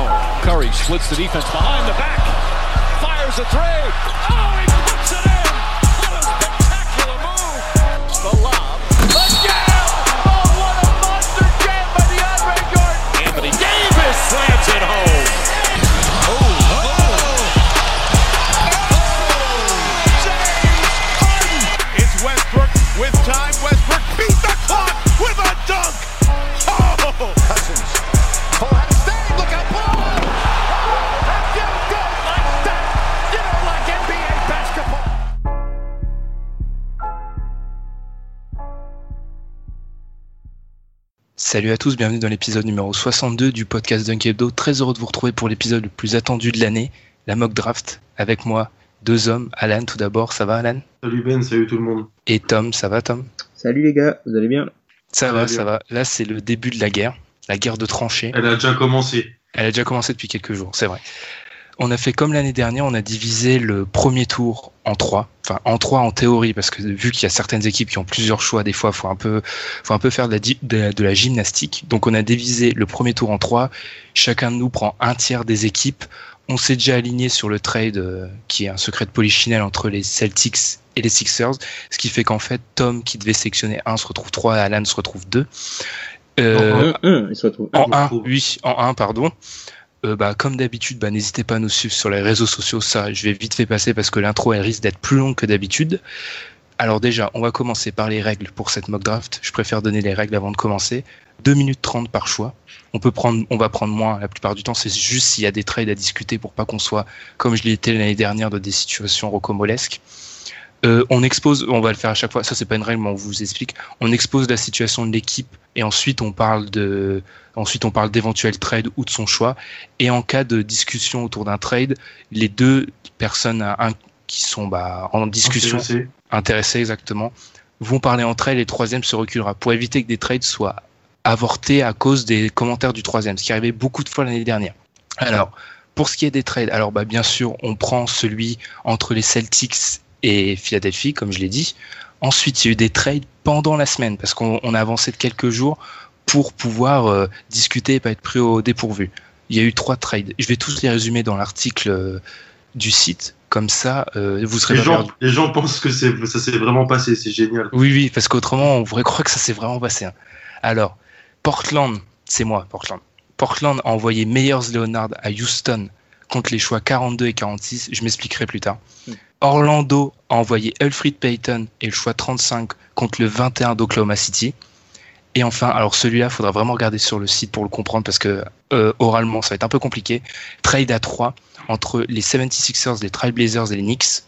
Oh, Curry splits the defense behind the back. Fires a three. Oh, he puts it in. What a spectacular move. The lob. Jam. Oh, what a monster jam by DeAndre Jordan. Anthony Davis slams it home. Salut à tous, bienvenue dans l'épisode numéro 62 du podcast Dunk Hebdo. Très heureux de vous retrouver pour l'épisode le plus attendu de l'année, la mock draft. Avec moi, deux hommes. Alan, tout d'abord, ça va Alan? Salut Ben, salut tout le monde. Et Tom, ça va Tom? Salut les gars, vous allez bien? Ça Ça va, ça va. Là, c'est le début de la guerre, la guerre de tranchées. Elle a déjà commencé. Elle a déjà commencé depuis quelques jours, c'est vrai. On a fait comme l'année dernière, on a divisé le premier tour en trois. Enfin, en trois en théorie, parce que vu qu'il y a certaines équipes qui ont plusieurs choix, des fois, faut un peu, faut un peu faire de la, di- de la- de la gymnastique. Donc, on a divisé le premier tour en trois. Chacun de nous prend un tiers des équipes. On s'est déjà aligné sur le trade euh, qui est un secret de polichinelle entre les Celtics et les Sixers, ce qui fait qu'en fait, Tom, qui devait sélectionner un, se retrouve trois, et Alan se retrouve deux. Euh, Un, un, il se retrouve. en je 1, trouve. oui, en 1, pardon. Euh, bah, comme d'habitude, bah, n'hésitez pas à nous suivre sur les réseaux sociaux. Ça, je vais vite fait passer parce que l'intro, elle risque d'être plus longue que d'habitude. Alors déjà, on va commencer par les règles pour cette mock draft. Je préfère donner les règles avant de commencer. 2 minutes 30 par choix. On va prendre moins la plupart du temps. C'est juste s'il y a des trades à discuter pour pas qu'on soit, comme je l'ai été l'année dernière, dans des situations rocambolesques. Euh, on expose, on va le faire à chaque fois. Ça, c'est pas une règle, mais on vous explique. On expose la situation de l'équipe et ensuite on parle de, ensuite on parle d'éventuels trades ou de son choix. Et en cas de discussion autour d'un trade, les deux personnes un, qui sont bah, en discussion Intéressé. intéressés exactement, vont parler entre elles et le troisième se reculera pour éviter que des trades soient avortés à cause des commentaires du troisième, ce qui arrivait beaucoup de fois l'année dernière. Alors, pour ce qui est des trades, alors bah, bien sûr, on prend celui entre les Celtics et Philadelphie, comme je l'ai dit. Ensuite, il y a eu des trades pendant la semaine, parce qu'on on a avancé de quelques jours pour pouvoir euh, discuter et pas être pris au dépourvu. Il y a eu trois trades. Je vais tous les résumer dans l'article euh, du site. Comme ça, euh, vous serez Les gens, perdu. les gens pensent que c'est, ça s'est vraiment passé, c'est génial. Oui, oui, parce qu'autrement, on pourrait croire que ça s'est vraiment passé. hein. Alors, Portland, c'est moi, Portland. Portland a envoyé Meyers Leonard à Houston contre les choix 42 et 46. Je m'expliquerai plus tard. Orlando a envoyé Alfred Payton et le choix 35 contre le 21 d'Oklahoma City. Et enfin, alors celui-là, faudra vraiment regarder sur le site pour le comprendre parce que euh, oralement, ça va être un peu compliqué. Trade à 3 entre les 76ers, les Trailblazers et les Knicks.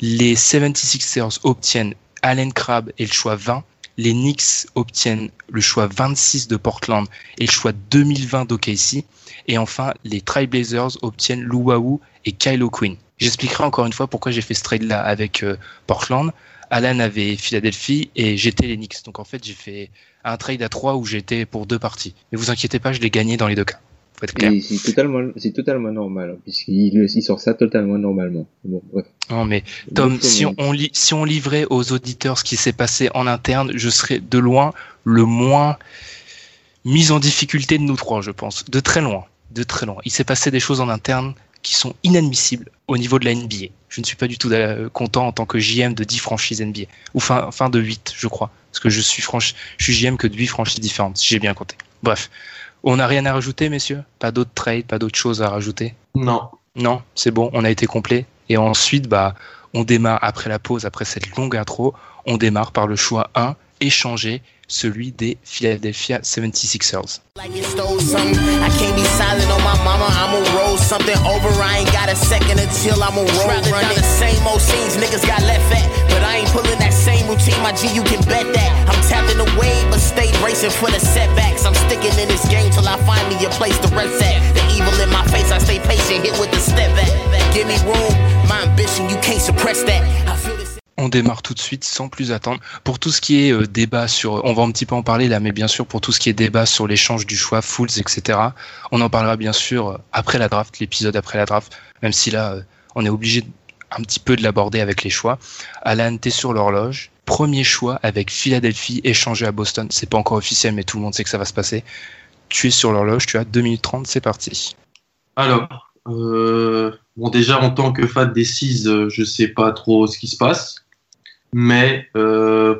Les 76ers obtiennent Allen Crabbe et le choix 20. Les Knicks obtiennent le choix 26 de Portland et le choix 2020 d'OKC. Et enfin, les Trailblazers obtiennent Luau et Kylo Quinn. J'expliquerai encore une fois pourquoi j'ai fait ce trade-là avec euh, Portland. Alan avait Philadelphie et j'étais les Knicks. Donc en fait, j'ai fait un trade à 3 où j'étais pour deux parties. Mais vous inquiétez pas, je l'ai gagné dans les deux cas. Faut être clair. Et c'est totalement, c'est totalement normal, hein, puisqu'il il sort ça totalement normalement. Bon, bref. Non, mais Tom, si on, on li- si on livrait aux auditeurs ce qui s'est passé en interne, je serais de loin le moins mis en difficulté de nous trois, je pense. De très loin. De très loin. Il s'est passé des choses en interne qui sont inadmissibles au niveau de la NBA. Je ne suis pas du tout euh, content en tant que JM de 10 franchises NBA. Ou fin, fin de 8, je crois. Parce que je suis, franchi- je suis JM que de 8 franchises différentes, si j'ai bien compté. Bref, on n'a rien à rajouter, messieurs? Pas d'autres trades, pas d'autres choses à rajouter? Non. Non, c'est bon, on a été complet. Et ensuite, bah, on démarre après la pause, après cette longue intro, on démarre par le choix 1, échanger celui des Philadelphia 76ers. On démarre tout de suite sans plus attendre. Pour tout ce qui est euh, débat sur, on va un petit peu en parler là, mais bien sûr pour tout ce qui est débat sur l'échange du choix, Fools, etc. On en parlera bien sûr euh, après la draft, l'épisode après la draft, même si là euh, on est obligé un petit peu de l'aborder avec les choix. Alan, t'es sur l'horloge. Premier choix avec Philadelphie échangé à Boston. C'est pas encore officiel, mais tout le monde sait que ça va se passer. Tu es sur l'horloge, tu as 2 minutes 30, c'est parti. Alors, euh, bon, déjà en tant que fan des Seas, euh, je sais pas trop ce qui se passe. Mais euh,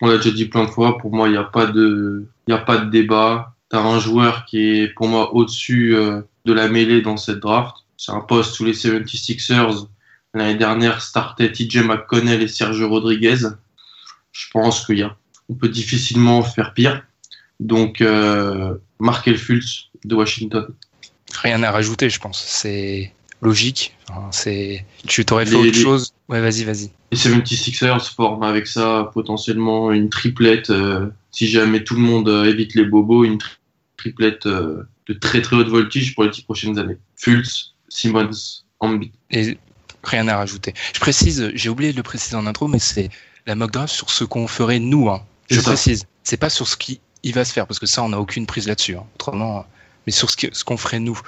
on l'a déjà dit plein de fois, pour moi, il n'y a pas de, il y a pas de débat. T'as un joueur qui est pour moi au-dessus euh, de la mêlée dans cette draft. C'est un poste sous les 76ers. L'année dernière, startait TJ McConnell et Sergio Rodriguez. Je pense qu'il y a, on peut difficilement faire pire. Donc, euh, Markel Fultz de Washington. Rien à rajouter, je pense. C'est logique. Enfin, c'est, tu t'aurais fait Les- autre les- chose. Ouais, vas-y, vas-y. Les 76ers forment avec ça potentiellement une triplette, euh, si jamais tout le monde euh, évite les bobos, une tri- triplette euh, de très très haute voltige pour les dix prochaines années. Fultz, Simmons, Embiid. Et rien à rajouter. Je précise, j'ai oublié de le préciser en intro, mais c'est la mock draft sur ce qu'on ferait nous. Hein. Je ça. précise. C'est pas sur ce qui il va se faire, parce que ça, on n'a aucune prise là-dessus. hein. Autrement, mais sur ce qu'on ferait nous.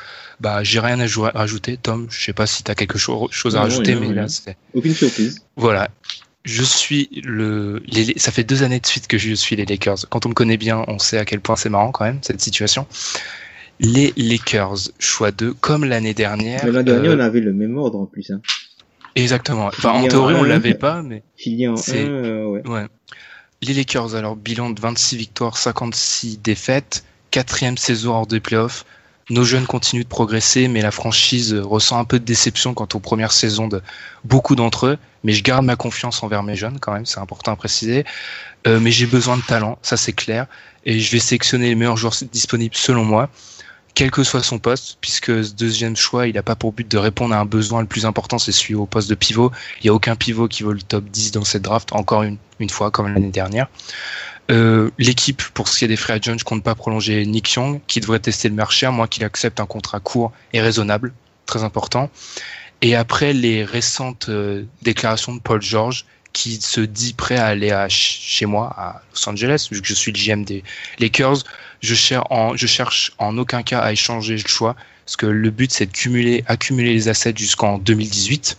Bah, j'ai rien à jou- rajouter. Tom, je sais pas si tu as quelque cho- chose à Non, rajouter, mais là, c'est. Aucune surprise. Voilà. Je suis le. les- ça fait deux années de suite que je suis les Lakers. Quand on me connaît bien, on sait à quel point c'est marrant quand même, cette situation. Les Lakers, choix 2, comme l'année dernière. Mais L'an dernier, euh, on avait le même ordre en plus. Hein. Exactement. Enfin, en théorie, on un- l'avait pas, mais. En 1, C'est- euh, ouais. Ouais. Les Lakers, alors, bilan de 26 victoires, 56 défaites, quatrième saison hors des playoffs. Nos jeunes continuent de progresser, mais la franchise ressent un peu de déception quant aux premières saisons de beaucoup d'entre eux. Mais je garde ma confiance envers mes jeunes quand même, c'est important à préciser. Euh, mais j'ai besoin de talent, ça c'est clair. Et je vais sélectionner les meilleurs joueurs disponibles selon moi, quel que soit son poste, puisque ce deuxième choix, il n'a pas pour but de répondre à un besoin le plus important, c'est celui au poste de pivot. Il n'y a aucun pivot qui vaut le top 10 dans cette draft, encore une fois, comme l'année dernière. Euh, L'équipe, pour ce qui est des free agents, compte pas prolonger Nick Young, qui devrait tester le marché, à moins qu'il accepte un contrat court et raisonnable, très important. Et après les récentes euh, déclarations de Paul George, qui se dit prêt à aller à ch- chez moi, à Los Angeles, vu que je suis le GM des Lakers, je cherche je cherche en aucun cas à échanger le choix, parce que le but c'est de cumuler, accumuler les assets jusqu'en 2018.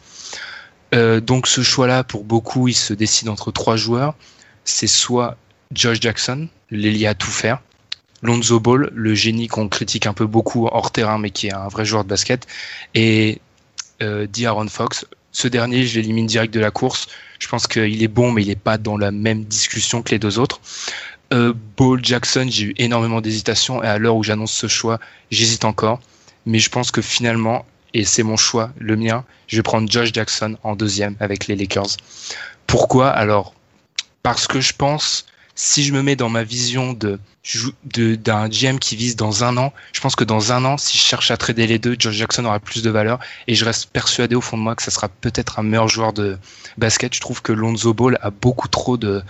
Euh, donc ce choix-là, pour beaucoup, il se décide entre trois joueurs. C'est soit Josh Jackson, l'ailier à tout faire, Lonzo Ball, le génie qu'on critique un peu beaucoup hors terrain, mais qui est un vrai joueur de basket, et euh, D'Aaron Fox. Ce dernier, je l'élimine direct de la course. Je pense qu'il est bon, mais il n'est pas dans la même discussion que les deux autres. Euh, Ball Jackson, j'ai eu énormément d'hésitation, et à l'heure où j'annonce ce choix, j'hésite encore. Mais je pense que finalement, et c'est mon choix, le mien, je vais prendre Josh Jackson en deuxième avec les Lakers. Pourquoi? Alors, parce que je pense, si je me mets dans ma vision de d'un GM qui vise dans un an, je pense que dans un an, si je cherche à trader les deux, Josh Jackson aura plus de valeur et je reste persuadé au fond de moi que ça sera peut-être un meilleur joueur de basket. Je trouve que Lonzo Ball a beaucoup trop de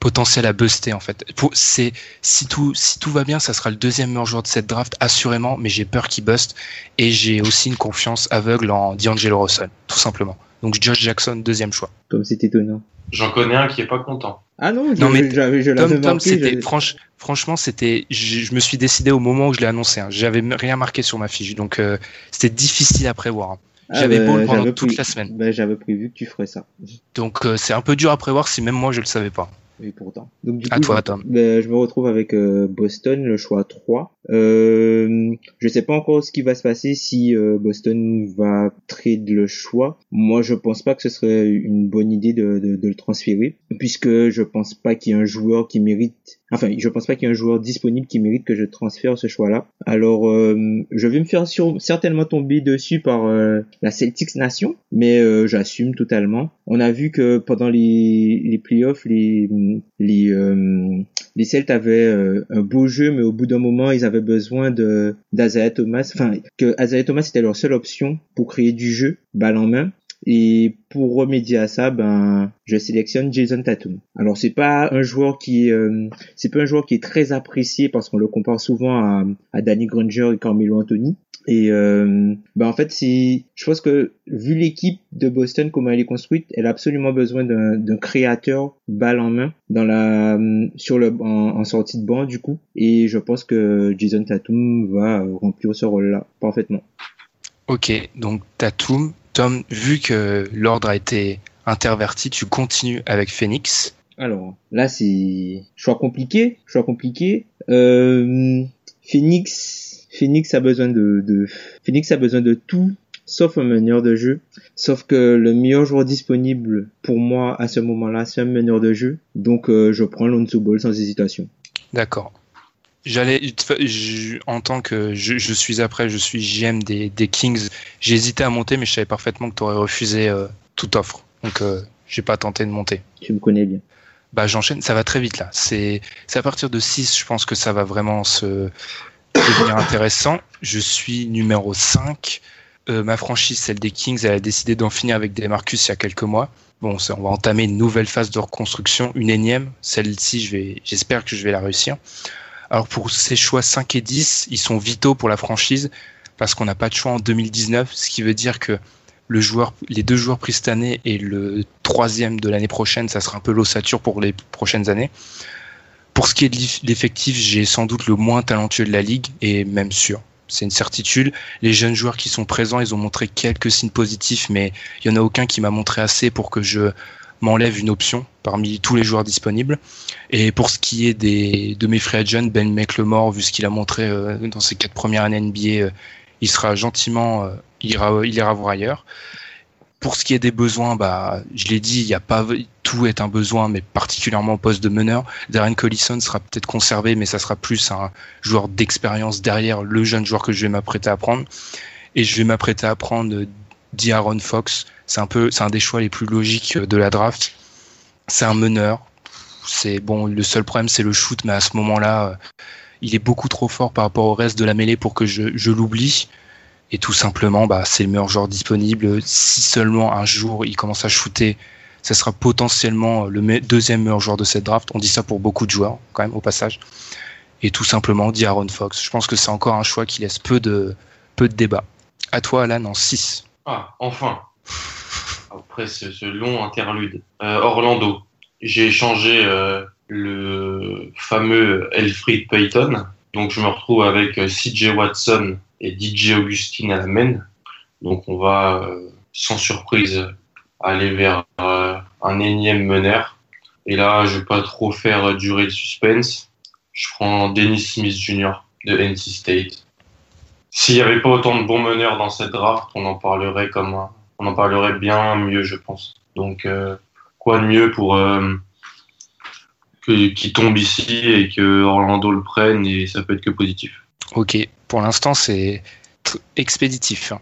potentiel à buster en fait. C'est si tout si tout va bien, ça sera le deuxième meilleur joueur de cette draft assurément, mais j'ai peur qu'il buste et j'ai aussi une confiance aveugle en D'Angelo Russell, tout simplement. Donc Josh Jackson deuxième choix. Comme c'est étonnant. J'en connais un qui est pas content. Ah non, je, Non, mais je, je, Tom, Tom, marqué, c'était je- franch, franchement, c'était, je, je me suis décidé au moment où je l'ai annoncé. Hein. J'avais rien marqué sur ma fiche, donc euh, c'était difficile à prévoir. hein. Ah, J'avais bah, Ball pendant j'avais toute pré- la semaine, bah, j'avais prévu que tu ferais ça. donc euh, c'est un peu dur à prévoir si même moi je le savais pas. Et pourtant. Donc, du À coup, toi, Tom. ben, je me retrouve avec euh, Boston, le choix 3. Euh, je sais pas encore ce qui va se passer si euh, Boston va trade le choix. Moi, je pense pas que ce serait une bonne idée de, de, de le transférer, puisque je pense pas qu'il y ait un joueur qui mérite Enfin, je pense pas qu'il y ait un joueur disponible qui mérite que je transfère ce choix-là. Alors, euh, je vais me faire certainement tomber dessus par euh, la Celtics Nation, mais euh, j'assume totalement. On a vu que pendant les, les playoffs, les les les Celtes avaient un beau jeu, mais au bout d'un moment, ils avaient besoin de d'Azaya Thomas. Enfin, que Azaya Thomas était leur seule option pour créer du jeu, balle en main. Et pour remédier à ça, ben, je sélectionne Jason Tatum. Alors c'est pas un joueur qui, euh, c'est pas un joueur qui est très apprécié parce qu'on le compare souvent à, à Danny Granger et Carmelo Anthony. Et euh, ben en fait, c'est, je pense que vu l'équipe de Boston comment elle est construite, elle a absolument besoin d'un créateur balle en main dans la sur le en, en, sortie de banc du coup. Et je pense que Jason Tatum va remplir ce rôle-là parfaitement. Ok, donc Tatum, Tom, vu que l'ordre a été interverti, tu continues avec Phoenix. Alors là, c'est choix compliqué, choix compliqué. Euh, Phoenix, Phoenix a besoin de, de, Phoenix a besoin de tout sauf un meneur de jeu. Sauf que le meilleur joueur disponible pour moi à ce moment-là, c'est un meneur de jeu. Donc euh, je prends Lonzo Ball sans hésitation. D'accord. J'allais, en tant que je, je, suis après, je suis GM des, des Kings. J'ai hésité à monter, mais je savais parfaitement que tu aurais refusé euh, toute offre. Donc, euh, j'ai pas tenté de monter. Tu me connais bien. Bah, j'enchaîne. Ça va très vite là. C'est, à partir de 6 je pense que ça va vraiment se devenir intéressant. Je suis numéro 5 euh, ma franchise, celle des Kings, elle a décidé d'en finir avec des Marcus il y a quelques mois. Bon, on va entamer une nouvelle phase de reconstruction, une énième. Celle-ci, je j'espère que je vais la réussir. Alors pour ces choix 5 et 10, ils sont vitaux pour la franchise parce qu'on n'a pas de choix en 2019, ce qui veut dire que les deux joueurs pris cette année et le troisième de l'année prochaine, ça sera un peu l'ossature pour les prochaines années. Pour ce qui est de l'effectif, j'ai sans doute le moins talentueux de la ligue et même sûr. C'est une certitude. Les jeunes joueurs qui sont présents, ils ont montré quelques signes positifs, mais il y en a aucun qui m'a montré assez pour que je m'enlève une option parmi tous les joueurs disponibles. Et pour ce qui est des, de mes free agents, Ben McLemore, vu ce qu'il a montré euh, dans ses quatre premières années NBA, euh, il sera gentiment, euh, ira, ira voir ailleurs. Pour ce qui est des besoins, bah, je l'ai dit, il a pas tout est un besoin, mais particulièrement au poste de meneur. Darren Collison sera peut-être conservé, mais ça sera plus un joueur d'expérience derrière le jeune joueur que je vais m'apprêter à prendre. Et je vais m'apprêter à prendre D'Aaron Fox, c'est un peu, c'est un des choix les plus logiques de la draft. C'est un meneur. C'est bon, le seul problème c'est le shoot, mais à ce moment-là, il est beaucoup trop fort par rapport au reste de la mêlée pour que je, je l'oublie. Et tout simplement, bah, c'est le meilleur joueur disponible. Si seulement un jour il commence à shooter, ça sera potentiellement le deuxième meilleur joueur de cette draft. On dit ça pour beaucoup de joueurs, quand même, au passage. Et tout simplement, dit Aaron Fox. Je pense que c'est encore un choix qui laisse peu de, peu de débat. À toi, Alan, en 6. Ah, enfin après ce, long interlude. Euh, Orlando, j'ai échangé euh, le fameux Elfried Payton. Donc je me retrouve avec euh, CJ Watson et DJ Augustine à la main. Donc on va, sans surprise, aller vers un énième meneur. Et là, je vais pas trop faire durer le suspense. Je prends Dennis Smith Jr. de NC State. S'il n'y avait pas autant de bons meneurs dans cette draft, on en parlerait comme un, on en parlerait bien mieux, je pense. Donc, euh, quoi de mieux pour euh, qu'il tombe ici et que Orlando le prenne et ça peut être que positif. Ok, pour l'instant c'est expéditif.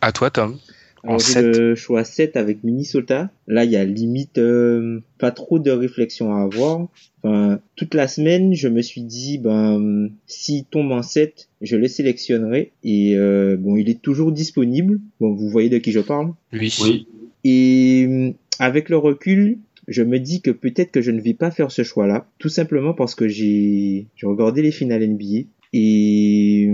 À toi, Tom. En le choix 7 avec Minnesota. Là, il y a limite euh, pas trop de réflexion à avoir. Enfin, toute la semaine, je me suis dit, ben, s'il tombe en 7, je le sélectionnerai. Et euh, bon, il est toujours disponible. Bon, vous voyez de qui je parle Oui. oui. Et euh, avec le recul, je me dis que peut-être que je ne vais pas faire ce choix-là, tout simplement parce que j'ai regardé les finales NBA et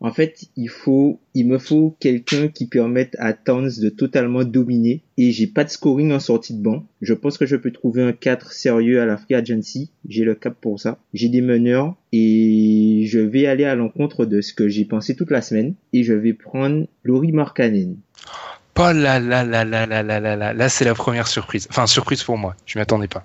en fait, il faut, il me faut quelqu'un qui permette à Towns de totalement dominer. Et j'ai pas de scoring en sortie de banc. Je pense que je peux trouver un 4 sérieux à la free agency. J'ai le cap pour ça. J'ai des meneurs et je vais aller à l'encontre de ce que j'ai pensé toute la semaine. Et je vais prendre Laurie Markkanen. Pas là, là, là, là, là, là, là, là. Là, c'est la première surprise. Enfin, surprise pour moi. Je m'y attendais pas.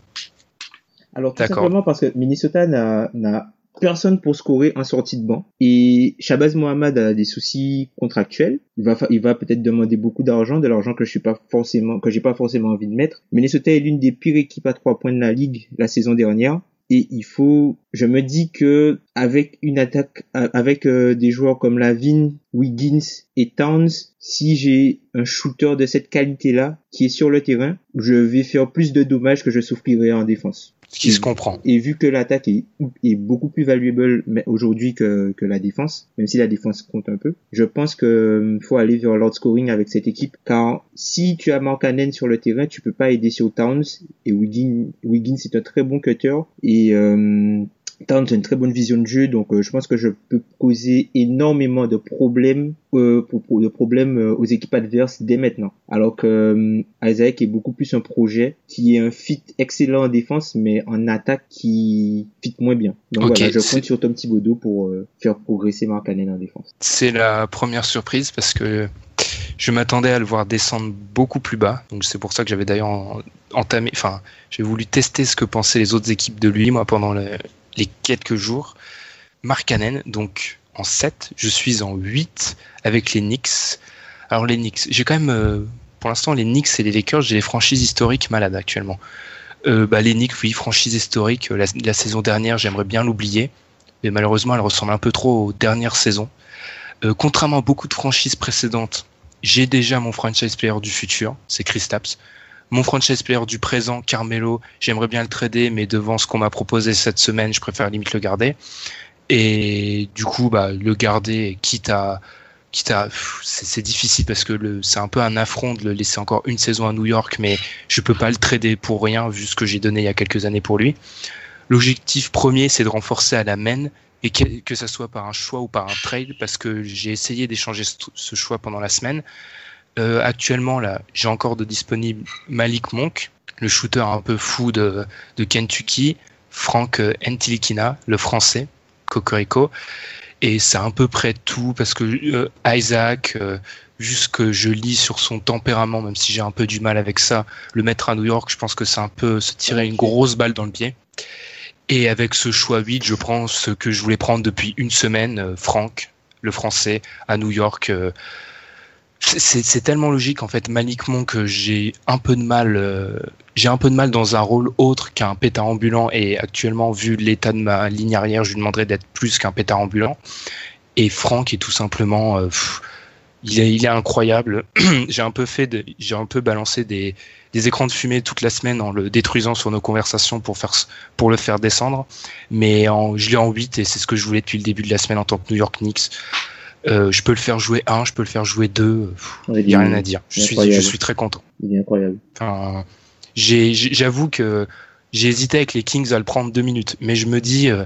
Alors, tout simplement parce que Minnesota n'a personne pour scorer en sortie de banc. Et Shabazz Mohamed a des soucis contractuels. Il va, peut-être demander beaucoup d'argent, de l'argent que je suis pas forcément, que j'ai pas forcément envie de mettre. Minnesota est l'une des pires équipes à trois points de la ligue la saison dernière. et il faut, je me dis que avec une attaque, avec euh, des joueurs comme Lavin, Wiggins et Towns, si j'ai un shooter de cette qualité-là qui est sur le terrain, je vais faire plus de dommages que je souffrirai en défense. Ce qui se comprend. Et vu que l'attaque est, est, beaucoup plus valuable aujourd'hui que, que la défense, même si la défense compte un peu, je pense que euh, faut aller vers l'out scoring avec cette équipe, car si tu as Markkanen sur le terrain, tu peux pas aider sur Towns, et Wiggins, Wiggins est un très bon cutter, et euh, Towns a une très bonne vision de jeu, donc euh, je pense que je peux causer énormément de problèmes, euh, pour, de problèmes euh, aux équipes adverses dès maintenant. Alors que Isaac est beaucoup plus un projet qui est un fit excellent en défense, mais en attaque qui fit moins bien. Donc voilà, je compte sur Tom Thibodeau pour faire progresser Mark Allen en défense. C'est la première surprise parce que je m'attendais à le voir descendre beaucoup plus bas. Donc c'est pour ça que j'avais d'ailleurs entamé, enfin, j'ai voulu tester ce que pensaient les autres équipes de lui, moi, pendant le, les quelques jours. Markkanen, donc en 7, je suis en 8 avec les Knicks. Alors les Knicks, j'ai quand même, euh, pour l'instant, les Knicks et les Lakers, j'ai les franchises historiques malades actuellement. Euh, bah, les Knicks, oui, franchise historique. La, la saison dernière, j'aimerais bien l'oublier, mais malheureusement, elle ressemble un peu trop aux dernières saisons. Euh, contrairement à beaucoup de franchises précédentes, j'ai déjà mon franchise player du futur, c'est Chris Tapps mon franchise player du présent, Carmelo, j'aimerais bien le trader, mais devant ce qu'on m'a proposé cette semaine, je préfère limite le garder. Et du coup, bah, le garder, quitte à, quitte à, c'est difficile parce que c'est un peu un affront de le laisser encore une saison à New York, mais je peux pas le trader pour rien vu ce que j'ai donné il y a quelques années pour lui. L'objectif premier, c'est de renforcer à la main et que, que ça soit par un choix ou par un trade parce que j'ai essayé d'échanger ce choix pendant la semaine. Euh, actuellement, là, j'ai encore de disponible Malik Monk, le shooter un peu fou de, de Kentucky, Frank euh, Ntilikina, le français, Cocorico. Et c'est à peu près tout parce que euh, Isaac, euh, juste que je lis sur son tempérament, même si j'ai un peu du mal avec ça, le mettre à New York, je pense que c'est un peu se tirer une grosse balle dans le pied. Et avec ce choix 8, je prends ce que je voulais prendre depuis une semaine, Frank, le français, à New York c'est tellement logique en fait Malik Monk j'ai un peu de mal euh, j'ai un peu de mal dans un rôle autre qu'un pétard ambulant. Et actuellement vu l'état de ma ligne arrière je lui demanderais d'être plus qu'un pétard ambulant. Et Franck est tout simplement euh, il est il est incroyable. J'ai un peu fait j'ai un peu balancé des, des écrans de fumée toute la semaine en le détruisant sur nos conversations pour faire pour le faire descendre. Mais en, je l'ai en 8 et c'est ce que je voulais depuis le début de la semaine en tant que New York Knicks euh, je peux le faire jouer un, je peux le faire jouer deux. Il n'y a rien à dire. Je suis, je suis très content. Il est incroyable. Enfin, j'avoue que j'ai hésité avec les Kings à le prendre deux minutes, mais je me dis, euh,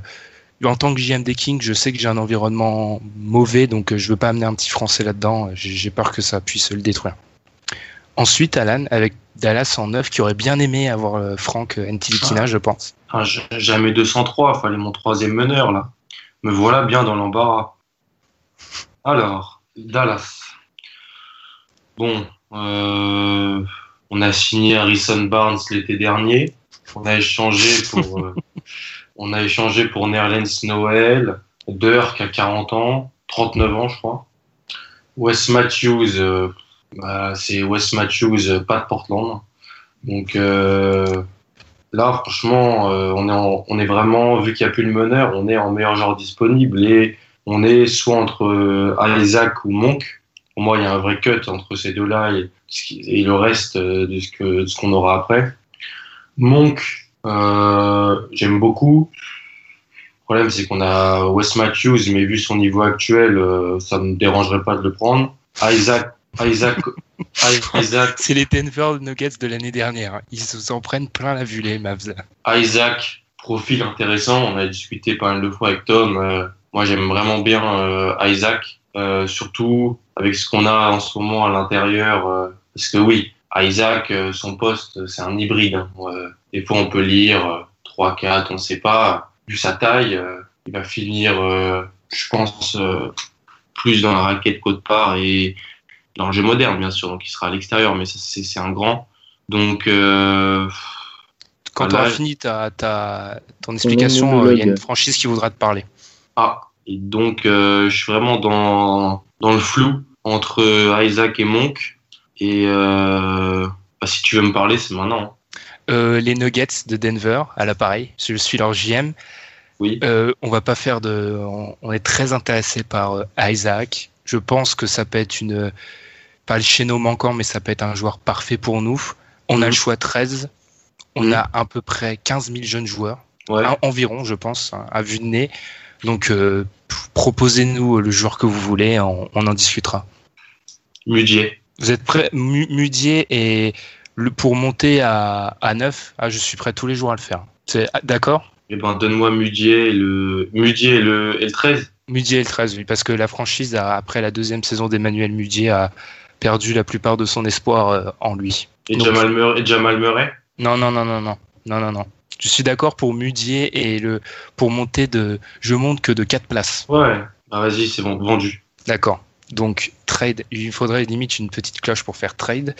en tant que JM des Kings, je sais que j'ai un environnement mauvais, donc euh, je veux pas amener un petit Français là-dedans. J'ai peur que ça puisse le détruire. Ensuite, Alan, avec Dallas en neuf, qui aurait bien aimé avoir Frank Ntilikina, ah. je pense. Ah, jamais 203, fallait mon troisième meneur là. Me voilà bien dans l'embarras. Alors, Dallas. Bon, euh, on a signé Harrison Barnes l'été dernier. On a échangé pour, euh, on a échangé pour Nerlens Noël, Dirk à 40 ans, 39 ans, je crois. Wes Matthews, euh, bah, c'est Wes Matthews, pas de Portland. Donc là, franchement, on, est on est vraiment, vu qu'il n'y a plus le meneur, on est en meilleur genre disponible. Et on est soit entre euh, Isaac ou Monk. Pour moi, il y a un vrai cut entre ces deux-là et, le reste euh, de ce qu'on aura après. Monk, euh, j'aime beaucoup. Le problème, c'est qu'on a Wes Matthews, mais vu son niveau actuel, ça ne me dérangerait pas de le prendre. Isaac, Isaac, Isaac. c'est les Denver Nuggets de l'année dernière. Ils s'en prennent plein la vue, les Mavs. Isaac, profil intéressant. On a discuté pas mal de fois avec Tom. Moi, j'aime vraiment bien euh, Isaac, euh, surtout avec ce qu'on a en ce moment à l'intérieur. Euh, parce que oui, Isaac, son poste, c'est un hybride. Hein. des fois, on peut lire 3-4, on ne sait pas. Vu sa taille, il va finir, je pense, plus dans la raquette qu'autre part et dans le jeu moderne, bien sûr. Donc, il sera à l'extérieur, mais c'est un grand. Donc, quand tu auras fini ta, ta, ton explication, il y a une franchise qui voudra te parler. Ah, et donc euh, je suis vraiment dans, dans le flou entre Isaac et Monk. Et euh, bah, si tu veux me parler, c'est maintenant. Euh, les Nuggets de Denver à l'appareil. Je suis leur GM. Oui. On va pas faire de. On, est très intéressé par Isaac. Je pense que ça peut être une. Pas le chéneau manquant, mais ça peut être un joueur parfait pour nous. On a Mhm. le choix 13. On Mhm. a à peu près 15 000 jeunes joueurs. Ouais. En- environ, je pense, hein, à vue de nez. Donc, euh, proposez-nous le joueur que vous voulez, on, on en discutera. Mudier. Vous êtes prêts, Mu- Mudier, et le, pour monter à, à 9, ah, je suis prêt tous les jours à le faire. C'est ah, D'accord? Eh ben, donne-moi Mudier et le, Mudier et le, et le 13. Mudier et le 13, oui, parce que la franchise, a, après la deuxième saison d'Emmanuel Mudier, a perdu la plupart de son espoir euh, en lui. Et Donc- Jamal Murray. Et Jamal Murray? Non, non, non, non, non, non, non, non. Je suis d'accord pour Mudier et le pour monter de, je monte que de 4 places. Ouais. Bah, vas-y, c'est bon, vendu. D'accord. Donc trade, il faudrait limite une petite cloche pour faire trade.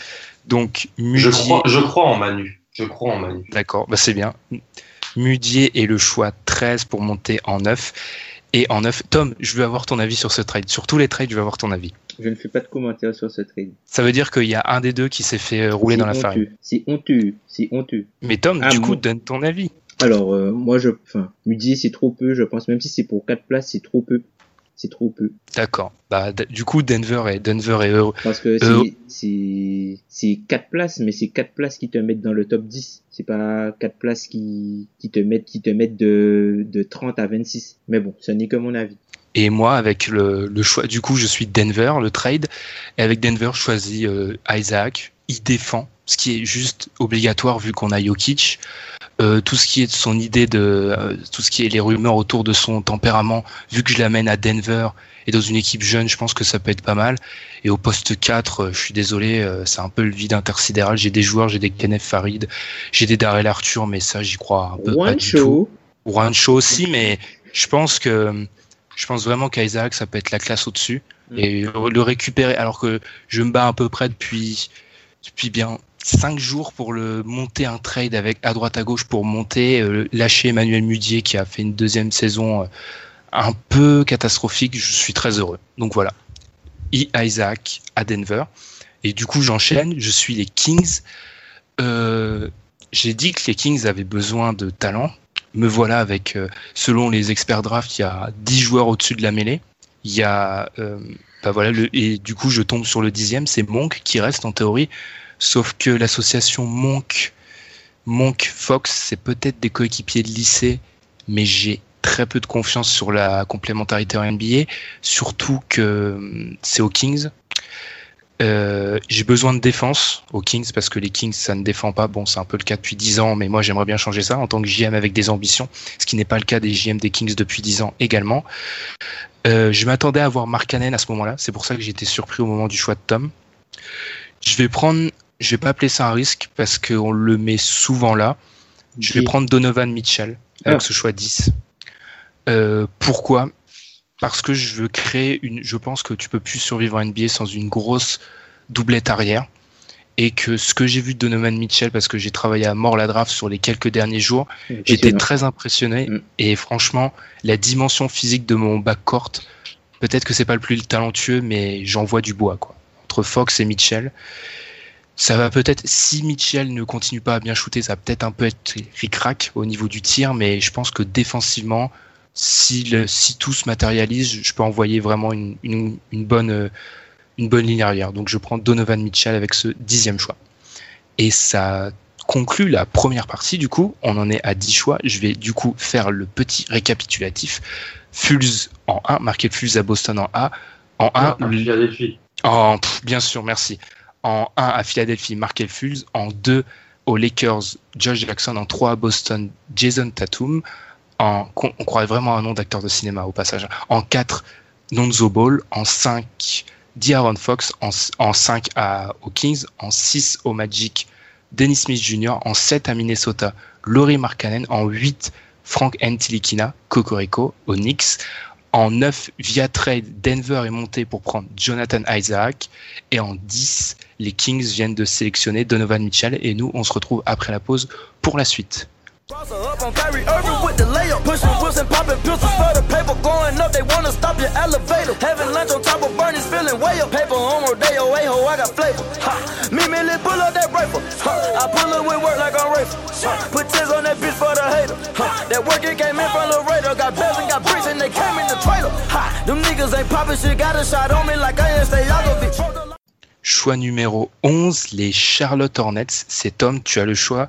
Donc Je Mudier, crois, je crois en Manu. Je crois en Manu. d'accord, bah c'est bien. Mudier est le choix 13 pour monter en 9. Et en 9, Tom, je veux avoir ton avis sur ce trade. Sur tous les trades, je veux avoir ton avis. Je ne fais pas de commentaires sur ce trade. Ça veut dire qu'il y a un des deux qui s'est fait euh, rouler dans la farine. C'est honteux. C'est honteux. Mais Tom, Ah, du coup, moi- donne ton avis. Alors, euh, moi, je, enfin, Mudier, c'est trop peu, je pense. Même si c'est pour 4 places, c'est trop peu. C'est trop peu. D'accord. Bah, du coup, Denver est, Denver est heureux. Parce que Euh, c'est, c'est, c'est 4 places, mais c'est 4 places qui te mettent dans le top 10. C'est pas 4 places qui, qui te mettent, qui te mettent de, de 30 à 26. Mais bon, ce n'est que mon avis. Et moi, avec le, le choix, du coup, je suis Denver, le trade. Et avec Denver, je choisis euh, Isaac. Il défend, ce qui est juste obligatoire vu qu'on a Jokic. Euh, tout ce qui est de son idée de, euh, tout ce qui est les rumeurs autour de son tempérament, vu que je l'amène à Denver et dans une équipe jeune, je pense que ça peut être pas mal. Et au poste 4, euh, je suis désolé, euh, c'est un peu le vide intersidéral. J'ai des joueurs, j'ai des Kenneth Farid, j'ai des Darrell Arthur, mais ça, j'y crois un peu pas One du tout. show. Rancho aussi, mais je pense que je pense vraiment qu'Isaac ça peut être la classe au-dessus Mm. et le récupérer alors que je me bats à peu près depuis depuis bien cinq jours pour le monter un trade avec à droite à gauche pour monter euh, lâcher Emmanuel Mudier qui a fait une deuxième saison euh, un peu catastrophique. Je suis très heureux. Donc voilà, I Isaac à Denver et du coup j'enchaîne. Je suis les Kings. Euh, J'ai dit que les Kings avaient besoin de talent me voilà avec, euh, selon les experts draft, il y a 10 joueurs au-dessus de la mêlée. Il y a, euh, bah voilà, et du coup, je tombe sur le dixième, c'est Monk qui reste en théorie. Sauf que l'association Monk, Monk Fox, c'est peut-être des coéquipiers de lycée, mais j'ai très peu de confiance sur la complémentarité en NBA, surtout que hum, c'est aux Kings. Euh, j'ai besoin de défense aux Kings parce que les Kings ça ne défend pas. Bon, c'est un peu le cas depuis 10 ans, mais moi j'aimerais bien changer ça en tant que JM avec des ambitions, ce qui n'est pas le cas des JM des Kings depuis 10 ans également. Euh, je m'attendais à voir Mark Cannon à ce moment-là, c'est pour ça que j'ai été surpris au moment du choix de Tom. Je vais prendre, je vais pas appeler ça un risque parce qu'on le met souvent là. Je vais prendre Donovan Mitchell avec Ah. ce choix 10. Euh, pourquoi? Parce que je veux créer une. Je pense que tu peux plus survivre en NBA sans une grosse doublette arrière. Et que ce que j'ai vu de Donovan Mitchell, parce que j'ai travaillé à mort la draft sur les quelques derniers jours, j'étais très impressionné. Mm. Et franchement, la dimension physique de mon backcourt, peut-être que c'est pas le plus talentueux, mais j'en vois du bois, quoi. Entre Fox et Mitchell. Ça va peut-être, si Mitchell ne continue pas à bien shooter, ça va peut-être un peu être ric-rac au niveau du tir, mais je pense que défensivement, si, le, si tout se matérialise, je peux envoyer vraiment une, une, une bonne, euh, une bonne ligne arrière. Donc je prends Donovan Mitchell avec ce dixième choix. Et ça conclut la première partie, du coup, on en est à 10 choix. Je vais du coup faire le petit récapitulatif. Fulz en 1, marqué Fulz à Boston en A. En 1, Ah, Philadelphie. en, pff, bien sûr, merci. En 1 à Philadelphie, Markel Fultz. En 2 aux Lakers, Josh Jackson. En 3 à Boston, Jason Tatum. On on vraiment un nom d'acteur de cinéma au passage. En 4, Nonzo Ball. En 5, D'Aaron Fox. En, en 5 à, aux Kings. En 6 au Magic, Dennis Smith Jr. En 7 à Minnesota, Laurie Markkanen. En 8, Frank Ntilikina, Cocorico, aux Knicks. En 9, via trade, Denver est monté pour prendre Jonathan Isaac. Et en 10, les Kings viennent de sélectionner Donovan Mitchell. Et nous, on se retrouve après la pause pour la suite. Choix numéro 11, les Charlotte Hornets. C'est Tom, tu as le choix.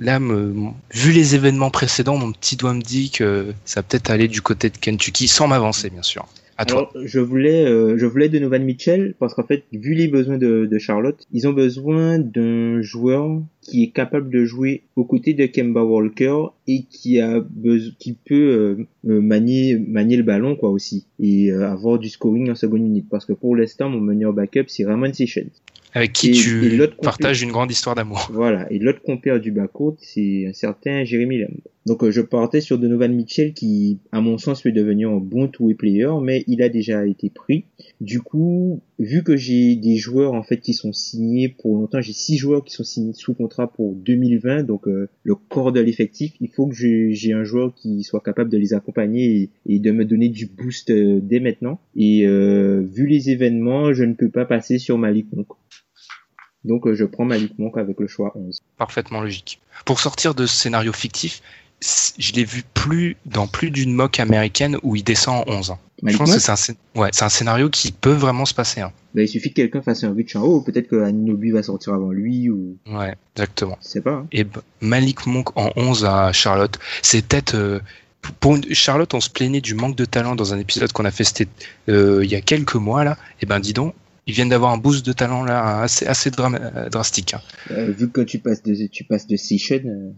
Là, vu les événements précédents, mon petit doigt me dit que ça peut-être aller du côté de Kentucky, sans m'avancer, bien sûr. À je voulais, euh, je voulais Donovan Mitchell parce qu'en fait, vu les besoins de Charlotte, ils ont besoin d'un joueur qui est capable de jouer aux côtés de Kemba Walker et qui a besoin, qui peut euh, euh, manier, manier le ballon quoi aussi et euh, avoir du scoring en seconde unité. Parce que pour l'instant, mon meilleur backup c'est Ramon Sessions. Avec qui Et- tu et partages une grande histoire d'amour. Voilà, et l'autre compère du backcourt, c'est un certain Jeremy Lamb. Donc euh, je partais sur Donovan Mitchell qui, à mon sens, peut devenir un bon two-way player, mais il a déjà été pris. Du coup, vu que j'ai des joueurs en fait qui sont signés pour longtemps, j'ai six joueurs qui sont signés sous contrat pour 2020, donc euh, le corps de l'effectif, il faut que j'ai un joueur qui soit capable de les accompagner et, de me donner du boost euh, dès maintenant. Et euh, vu les événements, je ne peux pas passer sur Malik Monk. Donc je prends Malik Monk avec le choix 11. Parfaitement logique. Pour sortir de ce scénario fictif, je l'ai vu plus dans plus d'une mock américaine où il descend en 11. Je Malik pense que c'est un, ouais, c'est un scénario qui peut vraiment se passer. hein. Bah, il suffit que quelqu'un fasse un reach en haut, peut-être que Aninobi va sortir avant lui ou Ouais, exactement. je sais pas. hein. Et Malik Monk en 11 à Charlotte, c'est peut-être euh, pour une- Charlotte, on se plaignait du manque de talent dans un épisode qu'on a fait euh, il y a quelques mois là. Et ben dis donc, ils viennent d'avoir un boost de talent là assez assez euh, drastique. hein. Euh, vu que tu passes de tu passes de Session.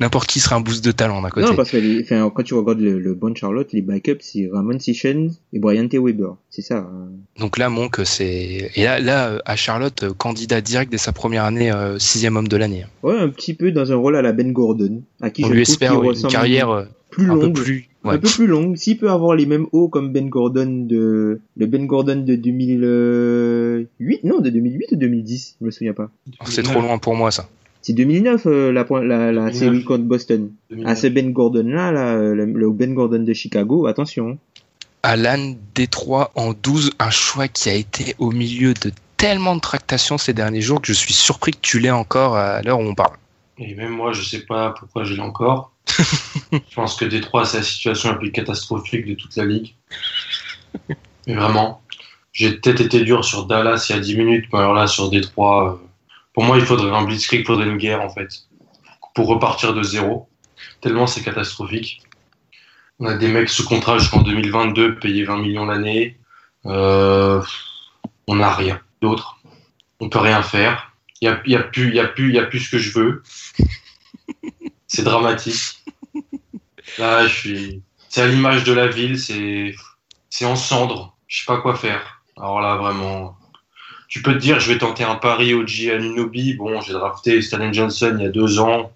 N'importe qui sera un boost de talent d'un côté. Non parce que les- enfin, quand tu regardes le, le bon Charlotte, les backups c'est Ramon Sessions et Brian T. Weber. C'est ça. hein. Donc là, Monk, c'est et là, là euh, à Charlotte, euh, candidat direct dès sa première année, euh, sixième homme de l'année. Ouais, un petit peu dans un rôle à la Ben Gordon, à qui On je lui espère une carrière plus un peu longue. un peu plus longue. S'il peut avoir les mêmes hauts comme Ben Gordon de le Ben Gordon de 2008, non, de 2008 ou 2010, je me souviens pas. C'est trop loin pour moi ça. C'est 2009 euh, la point- la, la 2009. série contre Boston. 2009. Ah, ce Ben Gordon là, là le, le Ben Gordon de Chicago, attention. Alan Détroit en 12, un choix qui a été au milieu de tellement de tractations ces derniers jours que je suis surpris que tu l'aies encore à l'heure où on parle. Et même moi, je sais pas pourquoi je l'ai encore. je pense que Détroit, c'est la situation la plus catastrophique de toute la ligue. Mais vraiment, j'ai peut-être été dur sur Dallas il y a 10 minutes, mais alors là, sur Détroit, euh, pour moi, il faudrait un blitzkrieg, il faudrait une guerre, en fait, pour repartir de zéro. Tellement c'est catastrophique. On a des mecs sous contrat jusqu'en 2022, payés 20 millions l'année. Euh, on n'a rien d'autre. On peut rien faire. Il y a, y a plus, y a plus, il y a plus ce que je veux. C'est dramatique. Là, je suis. C'est à l'image de la ville. C'est, c'est en cendres. Je sais pas quoi faire. Alors là, vraiment. Tu peux te dire, je vais tenter un pari au G Anunobi. Bon, j'ai drafté Stanley Johnson il y a deux ans.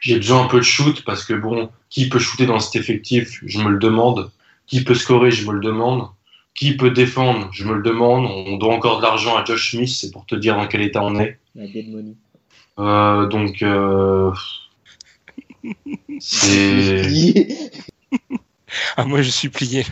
J'ai besoin un peu de shoot parce que bon, qui peut shooter dans cet effectif? Je me le demande. Qui peut scorer? Je me le demande. Qui peut défendre? Je me le demande. On doit encore de l'argent à Josh Smith, c'est pour te dire dans quel état on est. La dead money. Euh, donc, euh, c'est. Ah, moi je suis plié.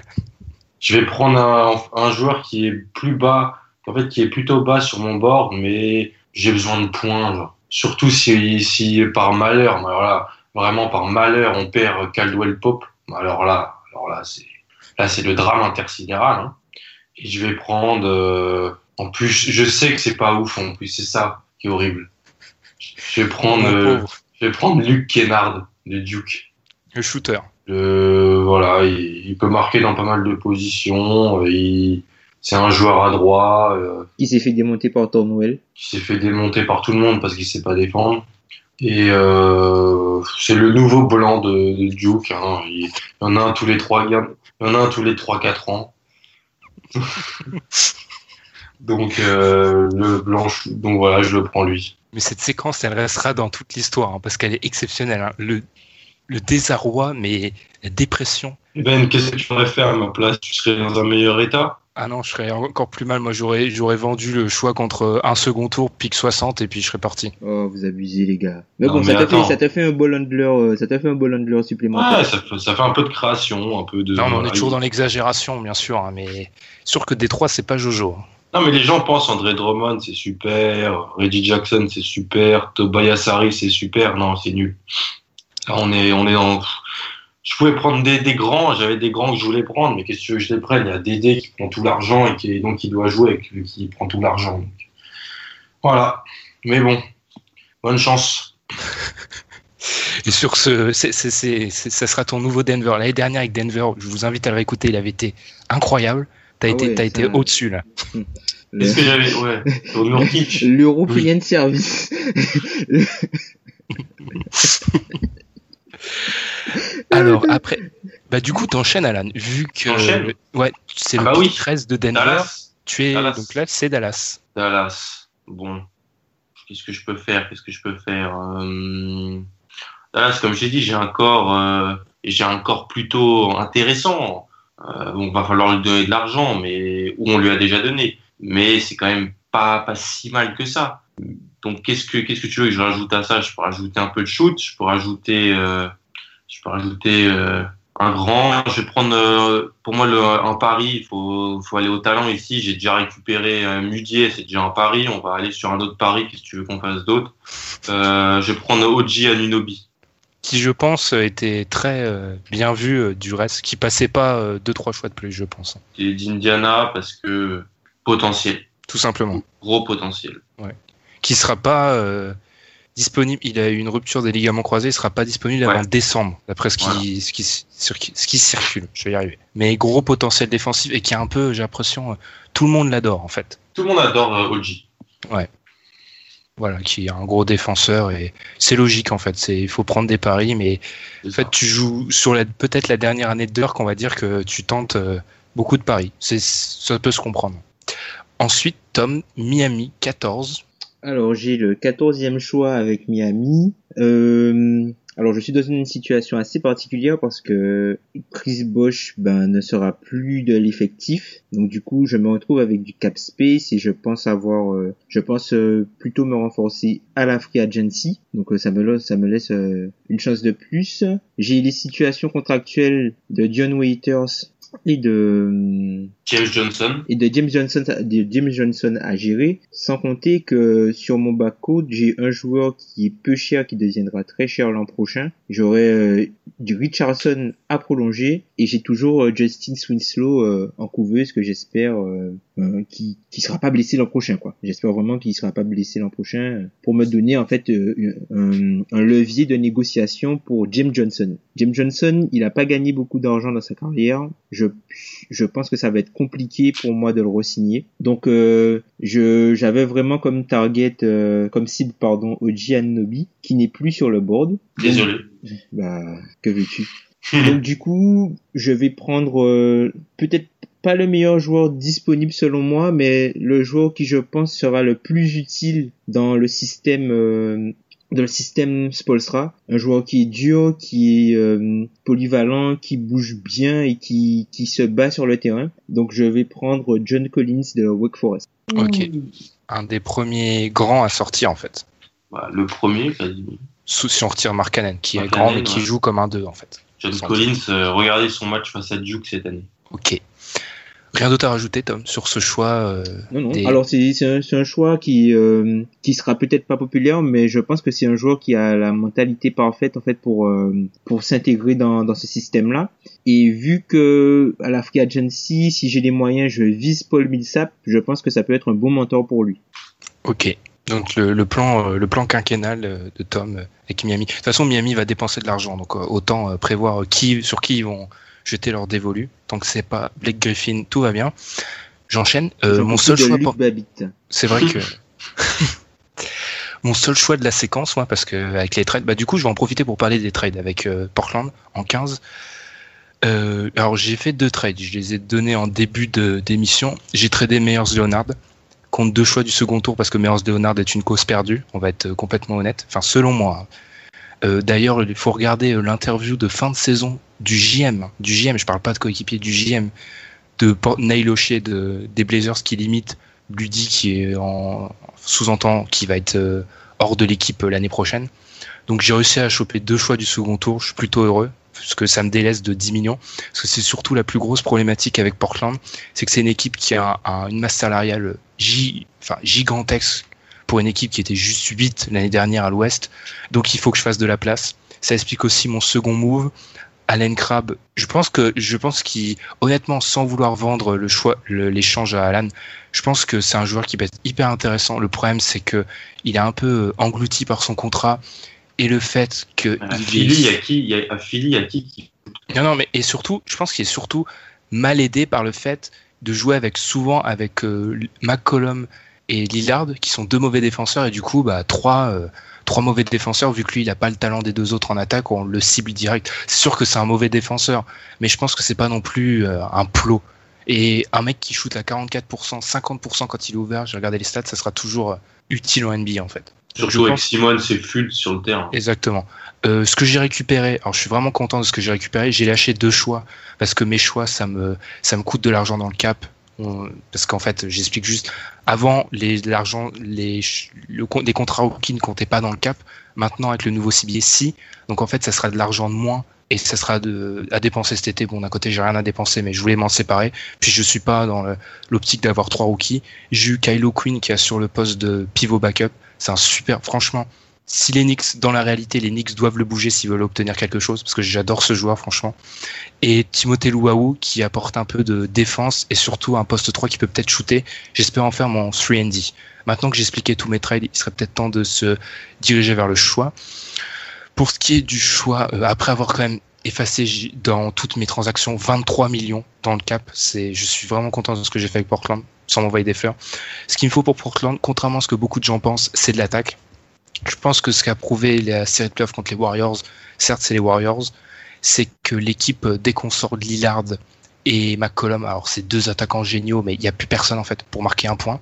Je vais prendre un, un joueur qui est plus bas, en fait, qui est plutôt bas sur mon board, mais j'ai besoin de points. genre. Surtout si, si par malheur, mais alors là, vraiment par malheur, on perd Caldwell Pope. Alors là, alors là, c'est là, c'est le drame intersidéral. Hein. Et je vais prendre. euh, en plus, je sais que c'est pas ouf. En plus, c'est ça qui est horrible. Je vais prendre. Euh, je vais prendre Luke Kennard de Duke. Le shooter. Le, voilà, il, il peut marquer dans pas mal de positions. euh, Il, c'est un joueur adroit euh, Qui s'est fait démonter par Tornwell. qui s'est fait démonter par tout le monde parce qu'il sait pas défendre. Et euh, c'est le nouveau blanc de, de Duke. Hein. Il, il y en a un tous les trois, il y en a un tous les trois quatre ans. donc euh, le blanc, donc voilà, je le prends lui. Mais cette séquence, elle restera dans toute l'histoire hein, parce qu'elle est exceptionnelle. hein. Le, le désarroi, mais la dépression. Eh Ben, qu'est-ce que tu ferais faire à ma place? Tu serais dans un meilleur état? Ah non, je serais encore plus mal. Moi, j'aurais, j'aurais vendu le choix contre un second tour, pick 60, et puis je serais parti. Oh, vous abusez les gars. Mais Non, bon, mais ça t'a fait, ça t'a fait un ball handler, euh, ça t'a fait un ball handler supplémentaire. Ouais, ça fait, ça fait un peu de création, un peu de. Non, mais on est toujours dans l'exagération, bien sûr, hein, mais sûr que Détroit, c'est pas Jojo. Non, mais les gens pensent André Drummond, c'est super, Reggie Jackson, c'est super, Tobias Harris, c'est super. Non, c'est nul. Là, on est, on est en. Je pouvais prendre des, des grands, j'avais des grands que je voulais prendre, mais qu'est-ce que tu veux que je les prenne? Il y a Dédé qui prend tout l'argent et qui, donc qui doit jouer et qui prend tout l'argent. donc. Voilà. Mais bon, bonne chance. Et sur ce, c'est, c'est, c'est, c'est- ça sera ton nouveau Denver. L'année dernière avec Denver, je vous invite à le réécouter, il avait été incroyable. T'as Ah été, ouais, t'as ça- été au-dessus là. Est-ce que j'avais. Ouais, au Nurkic. L'European Service. Alors après, bah du coup t'enchaînes Alan, vu que ouais, c'est Ah le bah oui. pick 13 de Denver. Dallas. Tu es Dallas. donc là, c'est Dallas. Dallas. Bon. Qu'est-ce que je peux faire? Qu'est-ce que je peux faire Euh, Dallas, comme j'ai dit, j'ai un corps, euh, j'ai un corps plutôt intéressant. Euh, bon, va falloir lui donner de l'argent, mais ou on lui a déjà donné. Mais c'est quand même pas pas si mal que ça. Donc qu'est-ce que qu'est-ce que tu veux que je rajoute à ça? Je peux rajouter un peu de shoot. Je peux rajouter, euh, je peux rajouter euh, un grand. Je vais prendre euh, pour moi le, un pari. Il faut faut aller au talent ici. J'ai déjà récupéré Mudier, c'est déjà un pari. On va aller sur un autre pari. Qu'est-ce que tu veux qu'on fasse d'autre? Je vais prendre Oji Anunobi. Qui je pense était très euh, bien vu euh, du reste, qui passait pas euh, deux trois choix de plus, je pense. C'est d'Indiana parce que potentiel, Tout simplement. gros potentiel. Qui sera pas euh, disponible. Il a eu une rupture des ligaments croisés, il sera pas disponible avant Ouais. décembre, d'après ce qui, Voilà. ce, qui, sur qui- ce qui circule. Je vais y arriver. Mais gros potentiel défensif et qui est un peu, j'ai l'impression, euh, tout le monde l'adore en fait. Tout le monde adore euh, Oji. Voilà, qui est un gros défenseur et c'est logique en fait. C'est il faut prendre des paris, mais en fait tu joues sur la peut-être la dernière année de Dirk, on va dire que tu tentes euh, beaucoup de paris. C'est ça peut se comprendre. Ensuite, Tom, Miami 14. Alors j'ai le 14e choix avec Miami. Euh, alors je suis dans une situation assez particulière parce que Chris Bosch ben, ne sera plus de l'effectif. Donc du coup je me retrouve avec du cap space et je pense avoir, euh, je pense euh, plutôt me renforcer à la free agency. Donc euh, ça me laisse, ça me laisse une chance de plus. J'ai les situations contractuelles de John Waiters et de James Johnson. et de James Johnson, de James Johnson à gérer, sans compter que sur mon backcourt, j'ai un joueur qui est peu cher, qui deviendra très cher l'an prochain. J'aurai euh, du Richardson à prolonger et j'ai toujours euh, Justin Winslow euh, en couveuse que j'espère euh, euh, qui qui sera pas blessé l'an prochain quoi. J'espère vraiment qu'il sera pas blessé l'an prochain pour me donner en fait un, un levier de négociation pour James Johnson. James Johnson, il a pas gagné beaucoup d'argent dans sa carrière. Je je pense que ça va être compliqué pour moi de le re-signer. Donc euh, je j'avais vraiment comme target euh, comme cible pardon Oji Anunobi qui n'est plus sur le board. Désolé. Bah que veux-tu? Donc du coup, je vais prendre euh, peut-être pas le meilleur joueur disponible selon moi, mais le joueur qui je pense sera le plus utile dans le système euh, dans le système Spolstra, un joueur qui est dur, qui est euh, polyvalent, qui bouge bien et qui, qui se bat sur le terrain. Donc je vais prendre John Collins de Wake Forest. Ok. Un des premiers grands à sortir en fait. Bah, le premier, quasiment. Sous- Si on retire Markkanen, qui est grand mais qui ouais. joue comme un 2 en fait. John Collins, euh, regardez son match face à Duke cette année. Ok. Rien d'autre à rajouter, Tom, sur ce choix euh, Non, non. des- Alors c'est un, choix qui euh, qui sera peut-être pas populaire, mais je pense que c'est un joueur qui a la mentalité parfaite en fait pour euh, pour s'intégrer dans dans ce système-là. Et vu que à la free agency, si j'ai les moyens, je vise Paul Millsap, je pense que ça peut être un bon mentor pour lui. Ok. Donc le, le plan le plan quinquennal de Tom avec Miami. De toute façon, Miami va dépenser de l'argent, donc autant prévoir qui sur qui ils vont jeter leur dévolu. Tant que c'est pas Blake Griffin, tout va bien. J'enchaîne. Euh, mon seul choix pour... C'est vrai que mon seul choix de la séquence, moi, parce que avec les trades, bah du coup, je vais en profiter pour parler des trades avec euh, Portland en 15. Euh, alors j'ai fait deux trades, je les ai donnés en début de d'émission. J'ai tradé Meyers Leonard contre deux choix du second tour parce que Meyers Leonard est une cause perdue. On va être complètement honnête. Enfin, selon moi. hein. Euh, D'ailleurs, il faut regarder euh, l'interview de fin de saison du JM, du JM. Je parle pas de coéquipier, du JM de Neil de des Blazers qui limite lui dit qui est en sous-entend qu'il va être euh, hors de l'équipe l'année prochaine. Donc j'ai réussi à choper deux choix du second tour, je suis plutôt heureux. parce que ça me délaisse de 10 millions. Parce que c'est surtout la plus grosse problématique avec Portland, c'est que c'est une équipe qui a une masse salariale gigantesque pour une équipe qui était juste 8 l'année dernière à l'Ouest. Donc il faut que je fasse de la place. Ça explique aussi mon second move. Allen Crabbe, je pense que je pense qu'il honnêtement sans vouloir vendre le choix l'échange à Alan, je pense que c'est un joueur qui peut être hyper intéressant. Le problème c'est que il est un peu englouti par son contrat et le fait que à Philly, il y a qui il y a, à Philly, il y a qui Non non mais et surtout, je pense qu'il est surtout mal aidé par le fait de jouer avec souvent avec euh, McCollum et Lillard qui sont deux mauvais défenseurs et du coup bah trois euh, trois mauvais défenseurs, vu que lui, il n'a pas le talent des deux autres en attaque, on le cible direct. C'est sûr que c'est un mauvais défenseur, mais je pense que c'est pas non plus euh, un plot. Et un mec qui shoot à 44%, 50% quand il est ouvert, j'ai regardé les stats, ça sera toujours euh, utile en NBA en fait. Surtout avec Simone, c'est full sur le terrain. Exactement. Euh, ce que j'ai récupéré, alors je suis vraiment content de ce que j'ai récupéré. J'ai lâché deux choix parce que mes choix, ça me, ça me coûte de l'argent dans le cap parce qu'en fait, j'explique juste, avant, l'argent, les, contrats qui ne comptaient pas dans le cap. Maintenant, avec le nouveau CBA, si. Donc en fait, ça sera de l'argent de moins et ça sera à dépenser cet été. Bon, d'un côté, j'ai rien à dépenser, mais je voulais m'en séparer. Puis je suis pas dans l'optique d'avoir trois rookies. J'ai eu Kylo Quinn qui a sur le poste de pivot backup. C'est un super, franchement, si les Knicks, dans la réalité, les Knicks doivent le bouger s'ils veulent obtenir quelque chose, parce que j'adore ce joueur, franchement. Et Timothée Louaou, qui apporte un peu de défense et surtout un poste 3 qui peut peut-être shooter. J'espère en faire mon 3D. Maintenant que j'ai expliqué tous mes trades, il serait peut-être temps de se diriger vers le choix. Pour ce qui est du choix, euh, après avoir quand même effacé dans toutes mes transactions 23 millions dans le cap, c'est, je suis vraiment content de ce que j'ai fait avec Portland, sans m'envoyer des fleurs. Ce qu'il me faut pour Portland, contrairement à ce que beaucoup de gens pensent, c'est de l'attaque je pense que ce qu'a prouvé la série de playoffs contre les Warriors, certes c'est les Warriors, c'est que l'équipe, dès qu'on sort Lillard et McCollum, alors c'est deux attaquants géniaux, mais il n'y a plus personne en fait pour marquer un point.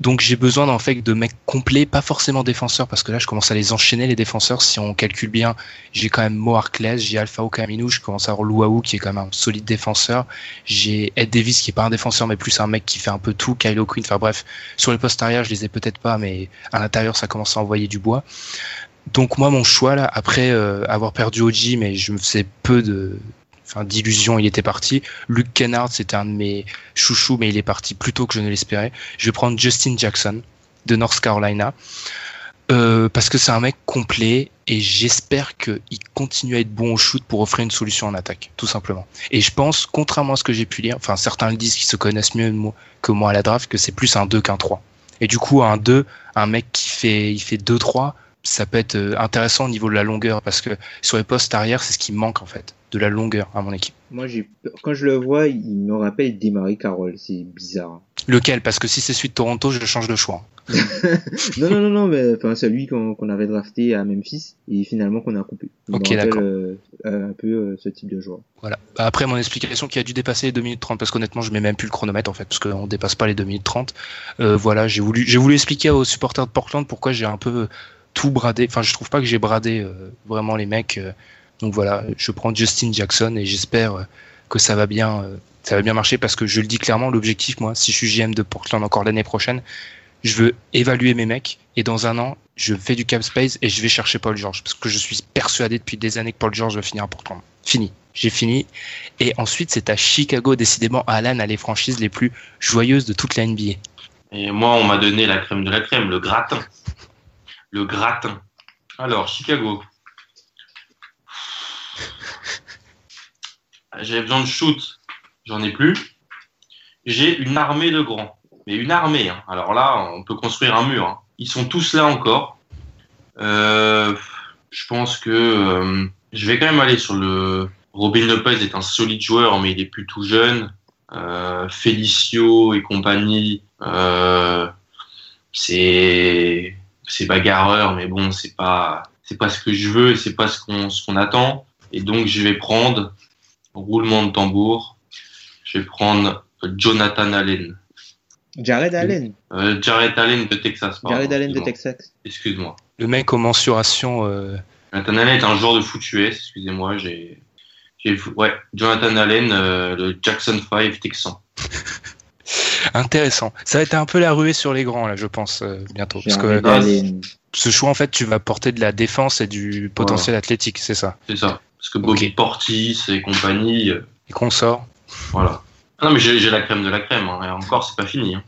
Donc j'ai besoin en fait de mecs complets, pas forcément défenseurs, parce que là je commence à les enchaîner les défenseurs. Si on calcule bien, j'ai quand même Mo Harkless, j'ai Alpha Okaminou, je commence à avoir Louaou qui est quand même un solide défenseur. J'ai Ed Davis qui est pas un défenseur mais plus un mec qui fait un peu tout, Kylo Quinn. Enfin bref, sur les postes arrière je les ai peut-être pas, mais à l'intérieur ça commence à envoyer du bois. Donc moi mon choix là, après euh, avoir perdu OG, mais je me faisais peu de enfin d'illusion, il était parti. Luke Kennard, c'était un de mes chouchous, mais il est parti plus tôt que je ne l'espérais. Je vais prendre Justin Jackson de North Carolina. Euh, parce que c'est un mec complet et j'espère qu'il continue à être bon au shoot pour offrir une solution en attaque, tout simplement. Et je pense, contrairement à ce que j'ai pu lire, enfin certains le disent qui se connaissent mieux que moi à la draft, que c'est plus un 2 qu'un 3. Et du coup, un 2, un mec qui fait, il fait 2-3, ça peut être euh, intéressant au niveau de la longueur parce que sur les postes arrière, c'est ce qui manque en fait, de la longueur à mon équipe. Moi, j'ai quand je le vois, il me rappelle Demary Carroll, c'est bizarre. Lequel? Parce que si c'est celui de Toronto, je change de choix. non, non, non, non, mais enfin, c'est lui qu'on avait drafté à Memphis et finalement qu'on a coupé. ok, d'accord. Euh, un peu euh, ce type de joueur. Voilà. Bah, après, mon explication qui a dû dépasser les 2 minutes 30, parce qu'honnêtement, je mets même plus le chronomètre en fait, parce qu'on dépasse pas les 2 minutes 30. Euh, voilà, j'ai voulu, j'ai voulu expliquer aux supporters de Portland pourquoi j'ai un peu tout bradé. Enfin, je trouve pas que j'ai bradé euh, vraiment les mecs. Euh. donc voilà, je prends Justin Jackson et j'espère euh, que ça va bien, ça va bien marcher parce que je le dis clairement, l'objectif, moi, si je suis GM de Portland encore l'année prochaine, je veux évaluer mes mecs et dans un an, je fais du cap space et je vais chercher Paul George parce que je suis persuadé depuis des années que Paul George va finir à Portland. Fini. J'ai fini. Et ensuite, c'est à Chicago, décidément, Alan a les franchises les plus joyeuses de toute la NBA. Et moi, on m'a donné la crème de la crème, le gratin le gratin. Alors, Chicago. J'avais besoin de shoot, j'en ai plus. J'ai une armée de grands, mais une armée. Hein. Alors là, on peut construire un mur. Hein. Ils sont tous là encore. Euh, je pense que euh, je vais quand même aller sur le. Robin Lopez est un solide joueur, mais il est plus tout jeune. Euh, Felicio et compagnie, c'est c'est bagarreur, mais bon, c'est pas, c'est pas ce que je veux et c'est pas ce qu'on, ce qu'on attend. Et donc, je vais prendre roulement de tambour. Je vais prendre Jonathan Allen. Jared Allen. Euh, Jared Allen de Texas. Jared Allen de Texas. Excuse-moi. Le mec aux mensurations. Euh... Jonathan Allen est un joueur de foot US. Excusez-moi, j'ai, j'ai, ouais, Jonathan Allen, euh, le Jackson 5 Texan. Intéressant. Ça va être un peu la ruée sur les grands, là, je pense, euh, bientôt. Parce que ce choix, en fait, tu vas porter de la défense et du potentiel athlétique, c'est ça C'est ça. Parce que Bobby Ok. Portis et compagnie, euh, Et qu'on sort. voilà. Ah non, mais j'ai j'ai la crème de la crème. hein, et encore, c'est pas fini. hein.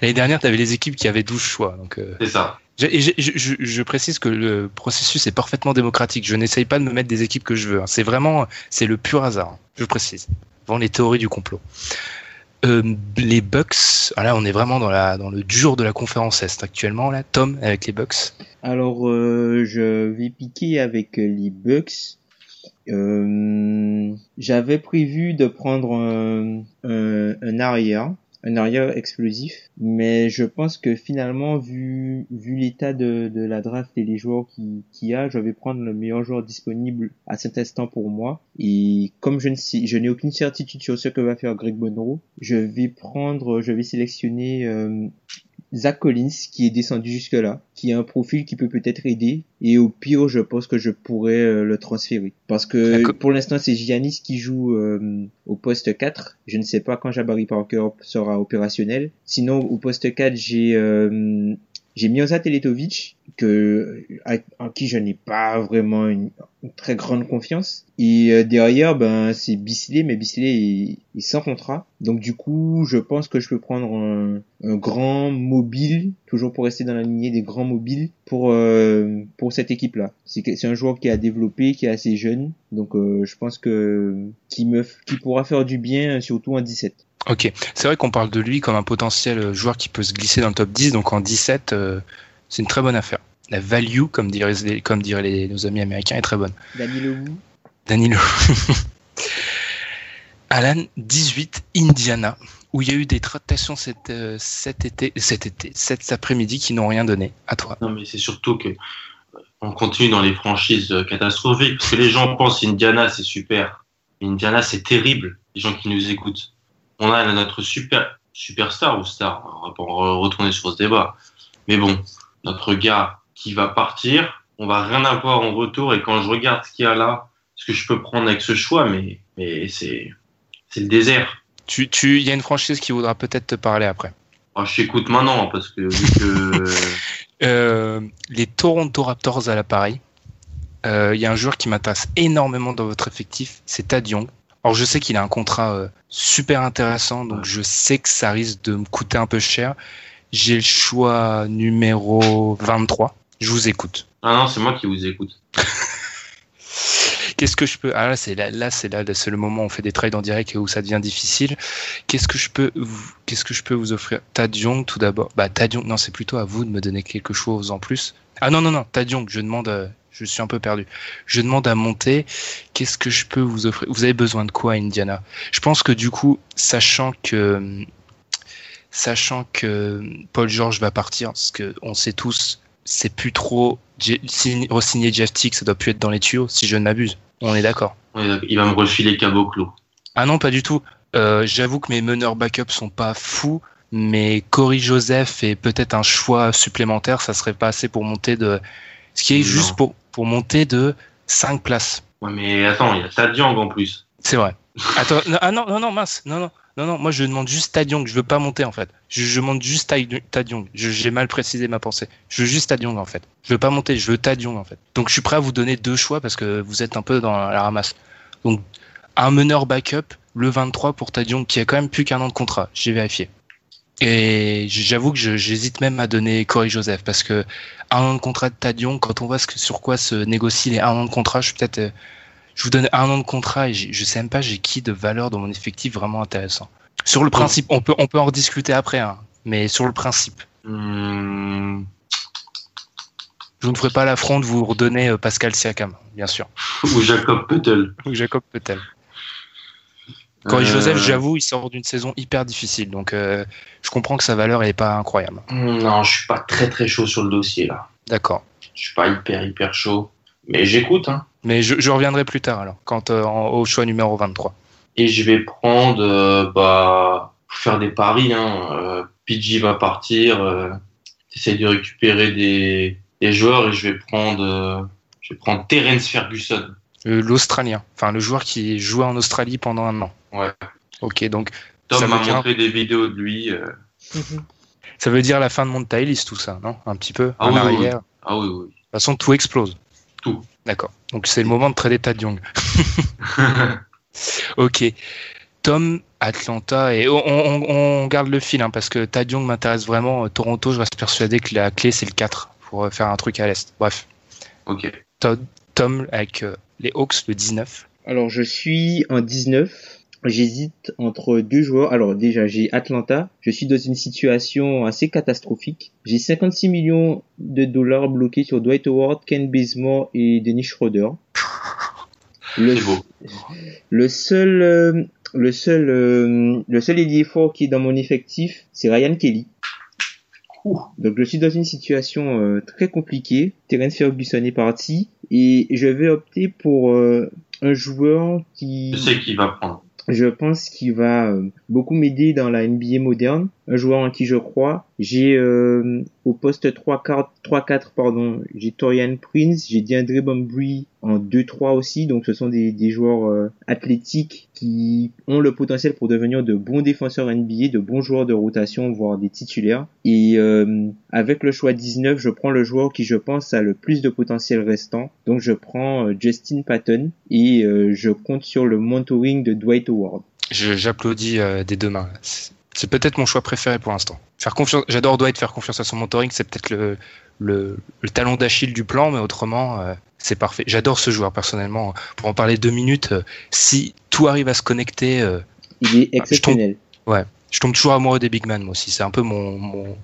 L'année dernière, tu avais les équipes qui avaient 12 choix. Donc, euh, C'est ça. je, et je, je- je- je précise que le processus est parfaitement démocratique. Je n'essaye pas de me mettre des équipes que je veux. hein. C'est vraiment, c'est le pur hasard. Je précise. Avant les théories du complot. Euh, les Bucks, ah là on est vraiment dans, le dur de la conférence Est actuellement, là, Tom, avec les Bucks. Alors, euh, je vais piquer avec les Bucks. Euh, J'avais prévu de prendre un arrière, un arrière explosif, mais je pense que finalement, vu, vu l'état de, de la draft et les joueurs qui, qui a, je vais prendre le meilleur joueur disponible à cet instant pour moi. Et comme je ne sais, je n'ai aucune certitude sur ce que va faire Greg Monroe, je vais prendre, je vais sélectionner euh, Zach Collins qui est descendu jusque là, qui a un profil qui peut peut-être aider et au pire je pense que je pourrais euh, le transférer parce que pour l'instant c'est Giannis qui joue euh, au poste 4. Je ne sais pas quand Jabari Parker sera opérationnel. Sinon au poste 4 j'ai euh, j'ai Mirza Teletovic que à- en qui je n'ai pas vraiment une, très grande confiance. Et euh, derrière ben c'est Bisley mais Bisley est, est sans donc du coup je pense que je peux prendre un, grand mobile toujours pour rester dans la lignée des grands mobiles pour euh, pour cette équipe là c'est un joueur qui a développé qui est assez jeune. Donc euh, je pense que qui me qui pourra faire du bien surtout en 17 Ok, c'est vrai qu'on parle de lui comme un potentiel euh, joueur qui peut se glisser dans le top 10, donc en 17, euh, c'est une très bonne affaire. La value, comme diraient, les- comme diraient les- nos amis américains, est très bonne. Danilo Danilo. Alan, 18, Indiana, où il y a eu des tractations cet, euh, cet été, cet été, cet après-midi qui n'ont rien donné. À toi. Non, mais c'est surtout que euh, on continue dans les franchises catastrophiques parce que les gens pensent Indiana c'est super. Indiana c'est terrible. Les gens qui nous écoutent. On a notre super superstar ou star. On va pas re- retourner sur ce débat. Mais bon, notre gars qui va partir, on va rien avoir en retour. Et quand je regarde ce qu'il y a là, ce que je peux prendre avec ce choix, mais mais c'est c'est le désert. Tu, tu, il y a une franchise qui voudra peut-être te parler après. Alors, je t'écoute maintenant parce que vu que Euh, les Toronto Raptors à l'appareil. Euh, Il y a un joueur qui m'intéresse énormément dans votre effectif, c'est Tad Young. Alors je sais qu'il a un contrat euh, super intéressant, donc je sais que ça risque de me coûter un peu cher. J'ai le choix numéro 23. Je vous écoute. ah non c'est moi qui vous écoute. Qu'est-ce que je peux Ah là c'est là, là c'est là c'est le moment où on fait des trades en direct et où ça devient difficile. Qu'est-ce que je peux vous, qu'est-ce que je peux vous offrir? Tad Young tout d'abord. Bah Tad Young, non c'est plutôt à vous de me donner quelque chose en plus. Ah non non non Tad Young, je demande, euh, je suis un peu perdu. Je demande à monter. Qu'est-ce que je peux vous offrir? Vous avez besoin de quoi Indiana? Je pense que du coup, sachant que sachant que Paul George va partir, parce que on sait tous, c'est plus trop re-signer Jeff Tick, ça doit plus être dans les tuyaux, si je ne m'abuse. On est d'accord. Il va me refiler Caboclo. Ah non, pas du tout. Euh, J'avoue que mes meneurs backup sont pas fous, mais Cory Joseph et peut-être un choix supplémentaire, ça serait pas assez pour monter de. Ce qui est Non. juste pour, pour monter de 5 places. Ouais, mais attends, il y a Tadiang en plus. C'est vrai. Attends, non, ah non, non, non, mince, non, non, non, non, moi je demande juste Tadiong, je veux pas monter en fait. Je, je demande juste Tadi- Tadiong. J'ai mal précisé ma pensée. Je veux juste Tadiong en fait. Je veux pas monter, je veux Tadiong en fait. Donc je suis prêt à vous donner deux choix parce que vous êtes un peu dans la ramasse. Donc un meneur backup, le 23 pour Tadiong qui a quand même plus qu'un an de contrat. J'ai vérifié. Et j'avoue que j'hésite même à donner Corey Joseph parce que un an de contrat de Tadiong, quand on voit ce que, sur quoi se négocient les un an de contrat, je suis peut-être euh, je vous donne un an de contrat et je sais même pas j'ai qui de valeur dans mon effectif vraiment intéressant. Sur le principe, on peut on peut en rediscuter après, hein, mais sur le principe, Hum, je ne ferai pas l'affront de vous redonner euh, Pascal Siakam, bien sûr, ou Jacob Puttel. ou Jacob Petel. Corey Euh, Joseph, j'avoue, il sort d'une saison hyper difficile, donc euh, je comprends que sa valeur elle est pas incroyable. Non, je suis pas très très chaud sur le dossier là. D'accord. Je suis pas hyper hyper chaud. Mais j'écoute, hein. Mais je, je reviendrai plus tard alors, quand euh, au choix numéro 23. Et je vais prendre, euh, bah, pour faire des paris, hein. Euh, PG va partir. Euh, J'essaie de récupérer des, des joueurs et je vais prendre, euh, je vais prendre Terence Ferguson. Euh, L'Australien, enfin le joueur qui jouait en Australie pendant un an. Ouais. Ok, donc Tom Ça m'a dire- montré des vidéos de lui. euh. ça veut dire la fin de Monte Tylis, tout ça, non? Un petit peu, Ah en oui, oui, arrière. Ah oui, oui. De toute façon, tout explose. Tout. D'accord. Donc c'est le moment de trader Tad Young. ok. Tom, Atlanta, et on, on- on garde le fil hein, parce que Tad Young m'intéresse vraiment. Toronto, je reste persuadé que la clé c'est le 4 pour euh, faire un truc à l'Est. Bref. Ok. Todd, Tom avec euh, les Hawks le 19. Alors, je suis en 19. J'hésite entre deux joueurs. Alors, déjà, j'ai Atlanta. Je suis dans une situation assez catastrophique. J'ai 56 millions de dollars bloqués sur Dwight Howard, Ken Bazemore et Dennis Schroeder. Le, beau. le seul, euh, le seul, euh, le seul ailier fort qui est dans mon effectif, c'est Ryan Kelly. Ouh. Donc je suis dans une situation euh, très compliquée. Terence Ferguson est parti et je vais opter pour un joueur qui, Je sais qui va prendre. Je pense, qui va euh, beaucoup m'aider dans la NBA moderne. Un joueur en qui je crois. J'ai euh, au poste 3-4, 3-4 pardon, j'ai Torian Prince, j'ai DeAndre Bambry en 2-3 aussi. Donc ce sont des, des joueurs euh, athlétiques qui ont le potentiel pour devenir de bons défenseurs NBA, de bons joueurs de rotation, voire des titulaires. Et euh, avec le choix 19, je prends le joueur qui je pense a le plus de potentiel restant. Donc je prends Justin Patton et je compte sur le mentoring de Dwight Howard. J'applaudis des deux mains. C'est peut-être mon choix préféré pour l'instant. Faire confiance, j'adore Dwight faire confiance à son mentoring, c'est peut-être le, le, le talon d'Achille du plan, mais autrement, euh, c'est parfait. J'adore ce joueur personnellement. Pour en parler deux minutes, euh, si tout arrive à se connecter, euh, Il est exceptionnel. je tombe toujours amoureux des big man, moi aussi. C'est un peu mon, mon,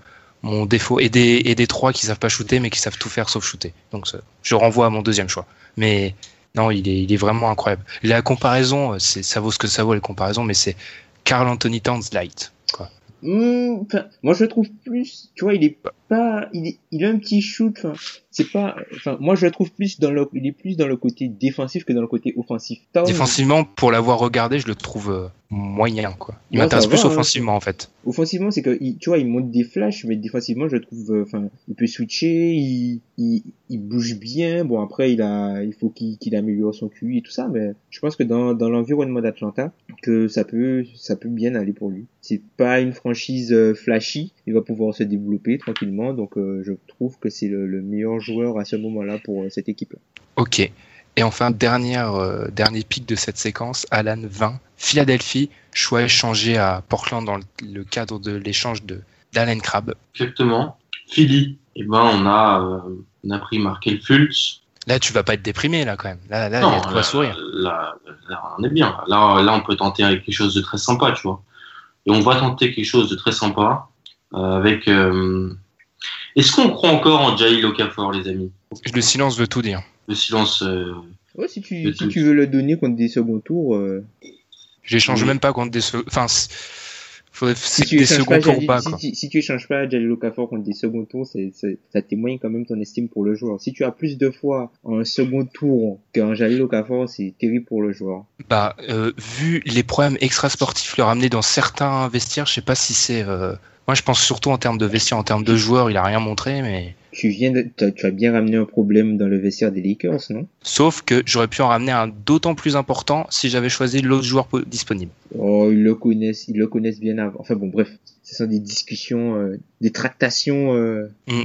mon défaut. Et des, et des trois qui savent pas shooter, mais qui savent tout faire sauf shooter. Donc je renvoie à mon deuxième choix. Mais non, il est, il est vraiment incroyable. La comparaison, c'est, ça vaut ce que ça vaut les comparaisons, mais c'est Carl Anthony Towns light. Quoi. Hmm, moi je trouve plus, tu vois, il est pas, il a un petit shoot, enfin, c'est pas, enfin, moi je le trouve plus dans le, il est plus dans le côté défensif que dans le côté offensif. Défensivement, pour l'avoir regardé, je le trouve euh, moyen, quoi. Il Ouais, m'intéresse plus va, hein. offensivement, en fait. offensivement, c'est que, il- tu vois, il monte des flashs, mais défensivement, je le trouve, euh, enfin, il peut switcher, il, il, il bouge bien. Bon, après, il a, il faut qu'il qu'il améliore son QI et tout ça, mais je pense que dans, dans l'environnement d'Atlanta, que ça peut, ça peut bien aller pour lui. C'est pas une franchise euh, flashy, il va pouvoir se développer tranquillement, donc euh, je trouve que c'est le, le meilleur joueur à ce moment-là pour euh, cette équipe-là. Ok. Et enfin, dernière, euh, dernier pic de cette séquence, Alan 20. Philadelphie, choix échangé à Portland dans le, le cadre de l'échange de d'Allen Crabbe. Exactement. Philly, eh ben, on a, euh, on a pris Markel Fultz. Là, tu vas pas être déprimé, là, quand même. Là, là, il y a de quoi là, sourire. Là, là, on est bien. Là, là, on peut tenter avec quelque chose de très sympa, tu vois. Et on va tenter quelque chose de très sympa euh, avec. Est-ce qu'on croit encore en Jail Okafor, les amis? Le silence veut tout dire. Le silence. euh, Ouais, si tu, si tu veux le donner contre des second tours, euh, J'échange Oui. même pas contre des... se- Enfin, c'est- faudrait si tu des seconds pas, tours ou pas, si, quoi. tu, si tu échanges pas Jalil Okafor contre des second tours, c'est, ça témoigne quand même ton estime pour le joueur. Si tu as plus de fois en second tour qu'un Jalil Okafor, c'est terrible pour le joueur. Bah, euh, vu les problèmes extrasportifs le ramener dans certains vestiaires, je sais pas si c'est... euh, Moi, je pense surtout en termes de vestiaire, en termes de joueurs, il a rien montré, mais... Tu viens de, t'as- tu as bien ramené un problème dans le vestiaire des Lakers, non? Sauf que j'aurais pu en ramener un d'autant plus important si j'avais choisi l'autre joueur po- disponible. Oh, ils le connaissent, ils le connaissent bien avant. Enfin bon, bref, ce sont des discussions, euh, des tractations euh, Mm.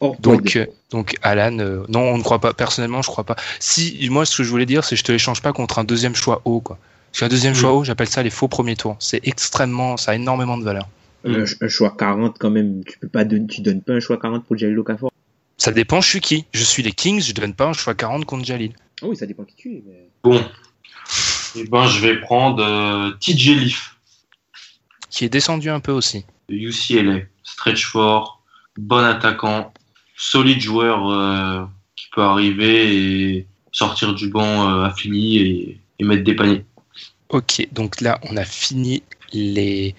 hors Donc, euh, donc Alan, euh, non, on ne croit pas. Personnellement, je crois pas. Si moi, ce que je voulais dire, c'est que je te l'échange pas contre un deuxième choix haut, quoi. Parce qu'un deuxième choix haut, j'appelle ça les faux premiers tours. C'est extrêmement, ça a énormément de valeur. Un, un choix 40 quand même, tu peux pas donner, tu donnes pas un choix 40 pour Jalil Okafor. Ça dépend, je suis qui. Je suis les Kings, je donne pas un choix 40 contre Jalil. Oh oui, ça dépend qui tu es. Mais... Bon. Eh ben, je vais prendre euh, TJ Leaf Qui est descendu un peu aussi. UCLA. Stretch fort, bon attaquant, solide joueur euh, qui peut arriver et sortir du banc euh, à Philly et, et mettre des paniers. Ok, donc là, on a fini les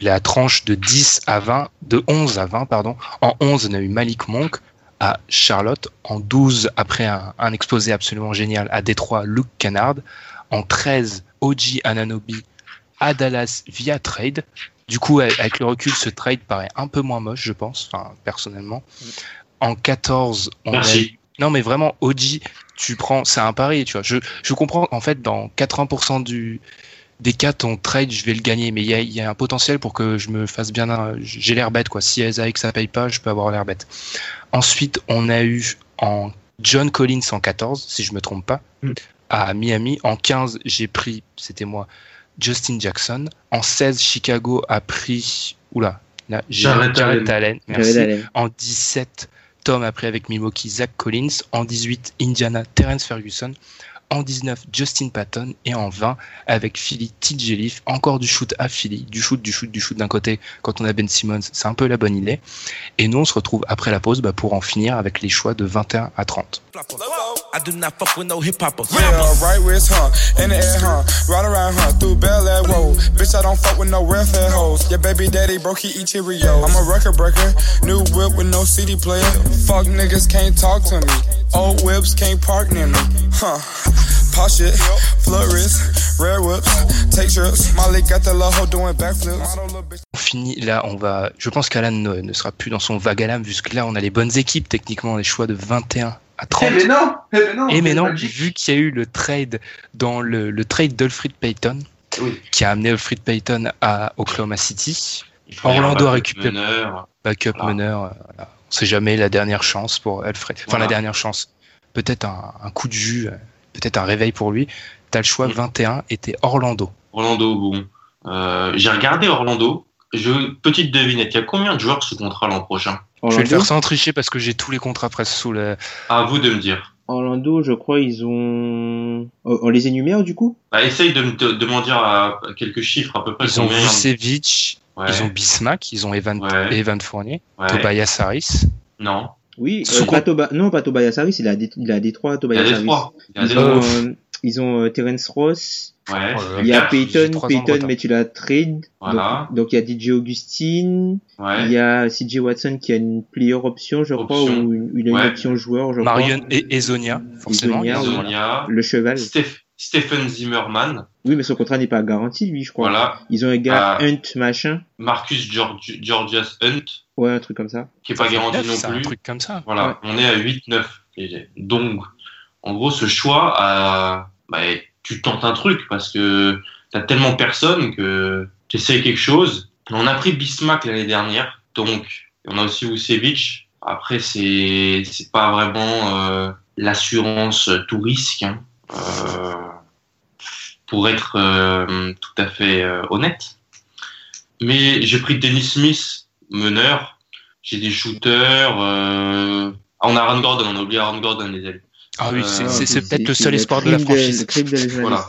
la tranche de 10 à 20, de 11 à 20, pardon. En 11, on a eu Malik Monk à Charlotte. En 12, après un, un exposé absolument génial à Détroit, Luke Kennard. En 13, OG Ananobi à Dallas via trade. Du coup, avec le recul, ce trade paraît un peu moins moche, je pense, enfin, personnellement. En 14, on a Merci. non, mais vraiment, OG, tu prends, c'est un pari, tu vois. Je, je comprends, en fait, dans 80% du, des cas, ton trade, je vais le gagner, mais il y a, il y a un potentiel pour que je me fasse bien, un- j'ai l'air bête, quoi. Si que ça paye pas, je peux avoir l'air bête. Ensuite, on a eu en John Collins en 14, si je me trompe pas, Mm. à Miami. En 15, j'ai pris, c'était moi, Justin Jackson. En 16, Chicago a pris, oula, là, j'ai Jared Jared Allen. Allen, merci. Jared Allen. En 17, Tom a pris avec Milwaukee Zach Collins. En 18, Indiana Terrence Ferguson. En 19, Justin Patton. Et en 20, avec Philly TJ Leaf. Encore du shoot à Philly. Du shoot, du shoot, du shoot d'un côté. Quand on a Ben Simmons, c'est un peu la bonne idée. Et nous, on se retrouve après la pause bah, pour en finir avec les choix de 21 à 30. I do not fuck with no hip hoppers. Yeah, right wrist, huh? In the air, huh? Ride around, huh? Through Bel Air, whoa. Bitch, I don't fuck with no welfare hoes. Your baby daddy broke, he eat Cheerios. I'm a record breaker, new whip with no CD player. Fuck niggas can't talk to me. Old whips can't park near me. Huh? Pop shit, flood wrist, rare whips, take trips. Molly got the little hoe doing backflips. Model little bitch. On finit là, on va. Je pense qu'Alan ne, ne sera plus dans son vague à l'âme, puisque là, on a les bonnes équipes, techniquement, les choix de 21 à 30. Eh mais non Eh mais non Et c'est maintenant, Magic. vu qu'il y a eu le trade dans le, le trade d'Alfred Payton, Oui. qui a amené Alfred Payton à Oklahoma City, Orlando a un récupéré- meneur. backup Voilà. meneur, euh, voilà. on sait jamais la dernière chance pour Alfred. Enfin, Voilà. la dernière chance. Peut-être un, un coup de jus, euh, peut-être un réveil pour lui. T'as le choix Mm. 21, était Orlando. Orlando, bon. Euh, J'ai regardé Orlando. Je, petite devinette, il y a combien de joueurs sous contrat l'an prochain? Je vais le Orlando, faire sans tricher parce que j'ai tous les contrats presque sous le. À vous de me dire. Orlando, je crois, ils ont. On les énumère du coup? Bah, essaye de, me- de, de m'en dire à, à quelques chiffres à peu près. Ils ont Vucevic, Ouais. ils ont Bismack, ils ont Evan, Ouais. Evan Fournier, Ouais. Tobias Harris. Non. Oui, euh, pas Toba- non, pas Tobias Harris, il a des, il a des trois Il Ils ont, euh, ils ont euh, Terence Ross, Ouais. Oh il y a Peyton, Peyton, mais tu l'as trade. Voilà. Donc, donc il y a DJ Augustine, Ouais. il y a CJ Watson qui a une player option, je crois, Option. ou une, une Ouais. option joueur, je Marion crois. et Ezonia, forcément. Ezonia, oui. Sonia. Le cheval. Steph- Stephen Zimmerman. Oui, mais son contrat n'est pas garanti, lui, je crois. Voilà. Ils ont un gars Ah. Hunt machin. Marcus Georgi- Georgias Hunt, Ouais, un truc comme ça. qui est pas garanti non c'est un plus. truc comme ça. Voilà, on est à 8-9. Et Donc, en gros, ce choix, à... bah, tu tentes un truc parce que t'as tellement personne que tu essaies quelque chose. On a pris Bismack l'année dernière, donc on a aussi Vucevic. Après, c'est c'est pas vraiment euh, l'assurance tout risque. hein. Euh, pour être euh, tout à fait euh, honnête. Mais j'ai pris Dennis Smith, meneur. J'ai des shooters. euh, ah, on a Aaron Gordon, on a oublié Aaron Gordon, les amis. Ah oui, Euh, c'est- c'est c'est peut-être le c'est seul espoir de la franchise. de Voilà.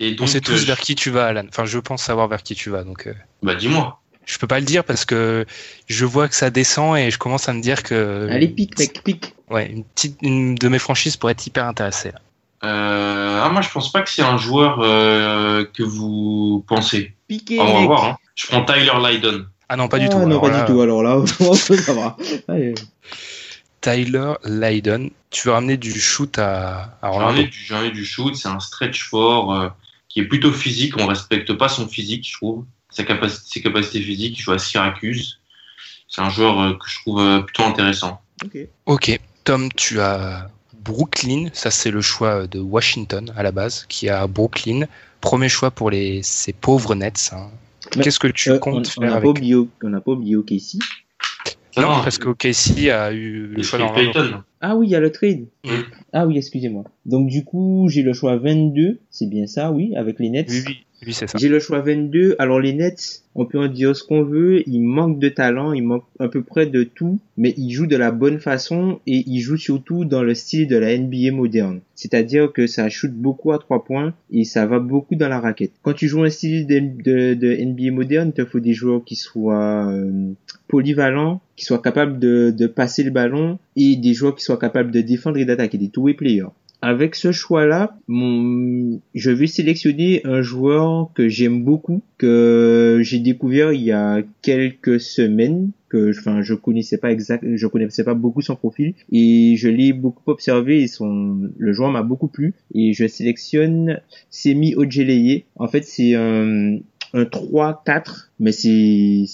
Et On sait euh, tous vers qui tu vas, Alan. Enfin, je pense savoir vers qui tu vas. Donc, euh, bah dis-moi. je peux pas le dire parce que je vois que ça descend et je commence à me dire que. Allez, pique, mec, pique. Ouais, une petite, une de mes franchises pourrait être hyper intéressée. là. Euh, ah, moi, je pense pas que c'est un joueur euh, que vous pensez. Piquez, Ah, on va voir. Hein. Je prends Tyler Lydon. Ah non, pas du Ah, tout. Non, Alors pas là, du tout. Alors là, ça va. Allez. Tyler Lydon. Tu veux ramener du shoot à, à J'en Orlando ai, du- shoot, c'est un stretch fort euh, qui est plutôt physique. On respecte pas son physique, je trouve. Sa capacité, ses capacités physiques. Il joue à Syracuse. C'est un joueur euh, que je trouve euh, plutôt intéressant. Ok. Ok. Tom, tu as Brooklyn. Ça, c'est le choix de Washington à la base, qui a Brooklyn. Premier choix pour les, ces pauvres Nets. hein. Qu'est-ce que tu Euh, comptes on faire n'a avec pas oublié, on n'a pas oublié OKC. Non, Non, parce que OKC a eu le choix. Payton. Ah oui, il y a le trade. Ah oui, excusez-moi. Donc du coup, j'ai le choix 22. C'est bien ça, oui, avec les Nets. Oui, oui, J'ai le choix 22. Alors les Nets, on peut en dire ce qu'on veut. Ils manquent de talent, ils manquent à peu près de tout, mais ils jouent de la bonne façon et ils jouent surtout dans le style de la NBA moderne. C'est-à-dire que ça shoot beaucoup à trois points et ça va beaucoup dans la raquette. Quand tu joues un style de, NBA moderne, il te faut des joueurs qui soient euh, polyvalents, qui soient capables de, de passer le ballon et des joueurs qui soient capables de défendre et d'attaquer, des two-way players. Avec ce choix-là, je vais sélectionner un joueur que j'aime beaucoup, que j'ai découvert il y a quelques semaines, que, enfin, je connaissais pas exact, je connaissais pas beaucoup son profil, et je l'ai beaucoup observé et le joueur m'a beaucoup plu, et je sélectionne Semi Ojeleye. En fait, c'est un, un 3-4, mais c'est,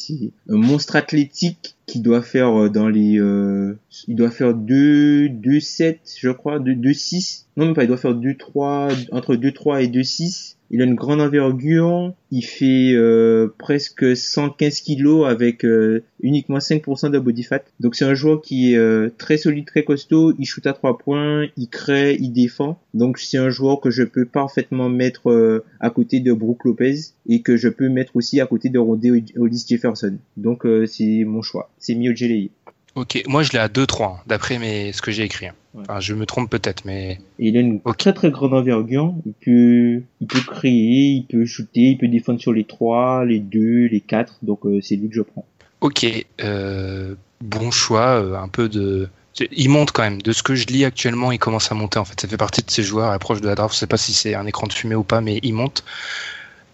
un monstre athlétique qui doit faire euh, dans les, euh, il doit faire 2, 2, 7, je crois, 2, 2, 6. Non, même pas, il doit faire 2, 3, entre 2, 3 et 2, 6. Il a une grande envergure. Il fait euh, presque 115 kilos avec euh, uniquement 5% de body fat. Donc c'est un joueur qui est euh, très solide, très costaud. Il shoot à trois points, il crée, il défend. Donc c'est un joueur que je peux parfaitement mettre à côté de Brook Lopez et que je peux mettre aussi à côté de Rodé Hollis Jefferson. Donc c'est mon choix. C'est Mio Gelei. Ok, moi je l'ai à 2-3, hein, d'après mes... ce que j'ai écrit. Hein. Enfin, je me trompe peut-être, mais. il a une très très grande envergure. Il peut, il peut créer, il peut shooter, il peut défendre sur les 3, les 2, les 4. Donc euh, c'est lui que je prends. Ok, euh, bon choix, euh, un peu de. Il monte quand même. De ce que je lis actuellement, il commence à monter en fait. Ça fait partie de ces joueurs à l'approche de la draft. Je sais pas si c'est un écran de fumée ou pas, mais il monte.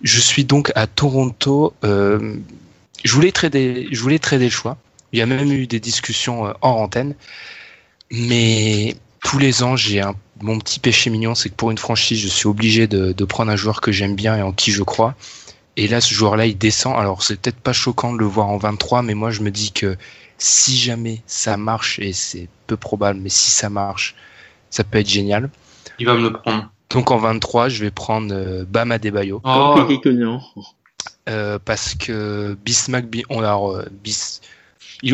Je suis donc à Toronto. Euh, je voulais trader, je voulais trader le choix. Il y a même eu des discussions hors antenne. Mais tous les ans, j'ai un, mon petit péché mignon, c'est que pour une franchise, je suis obligé de, de prendre un joueur que j'aime bien et en qui je crois. Et là, ce joueur-là, il descend. Alors, c'est peut-être pas choquant de le voir en 23, mais moi, je me dis que si jamais ça marche, et c'est peu probable, mais si ça marche, ça peut être génial. Il va me le prendre. Donc en 23, je vais prendre euh, Bam Adebayo. Oh. Euh, parce que Bismack, on a euh, Bis,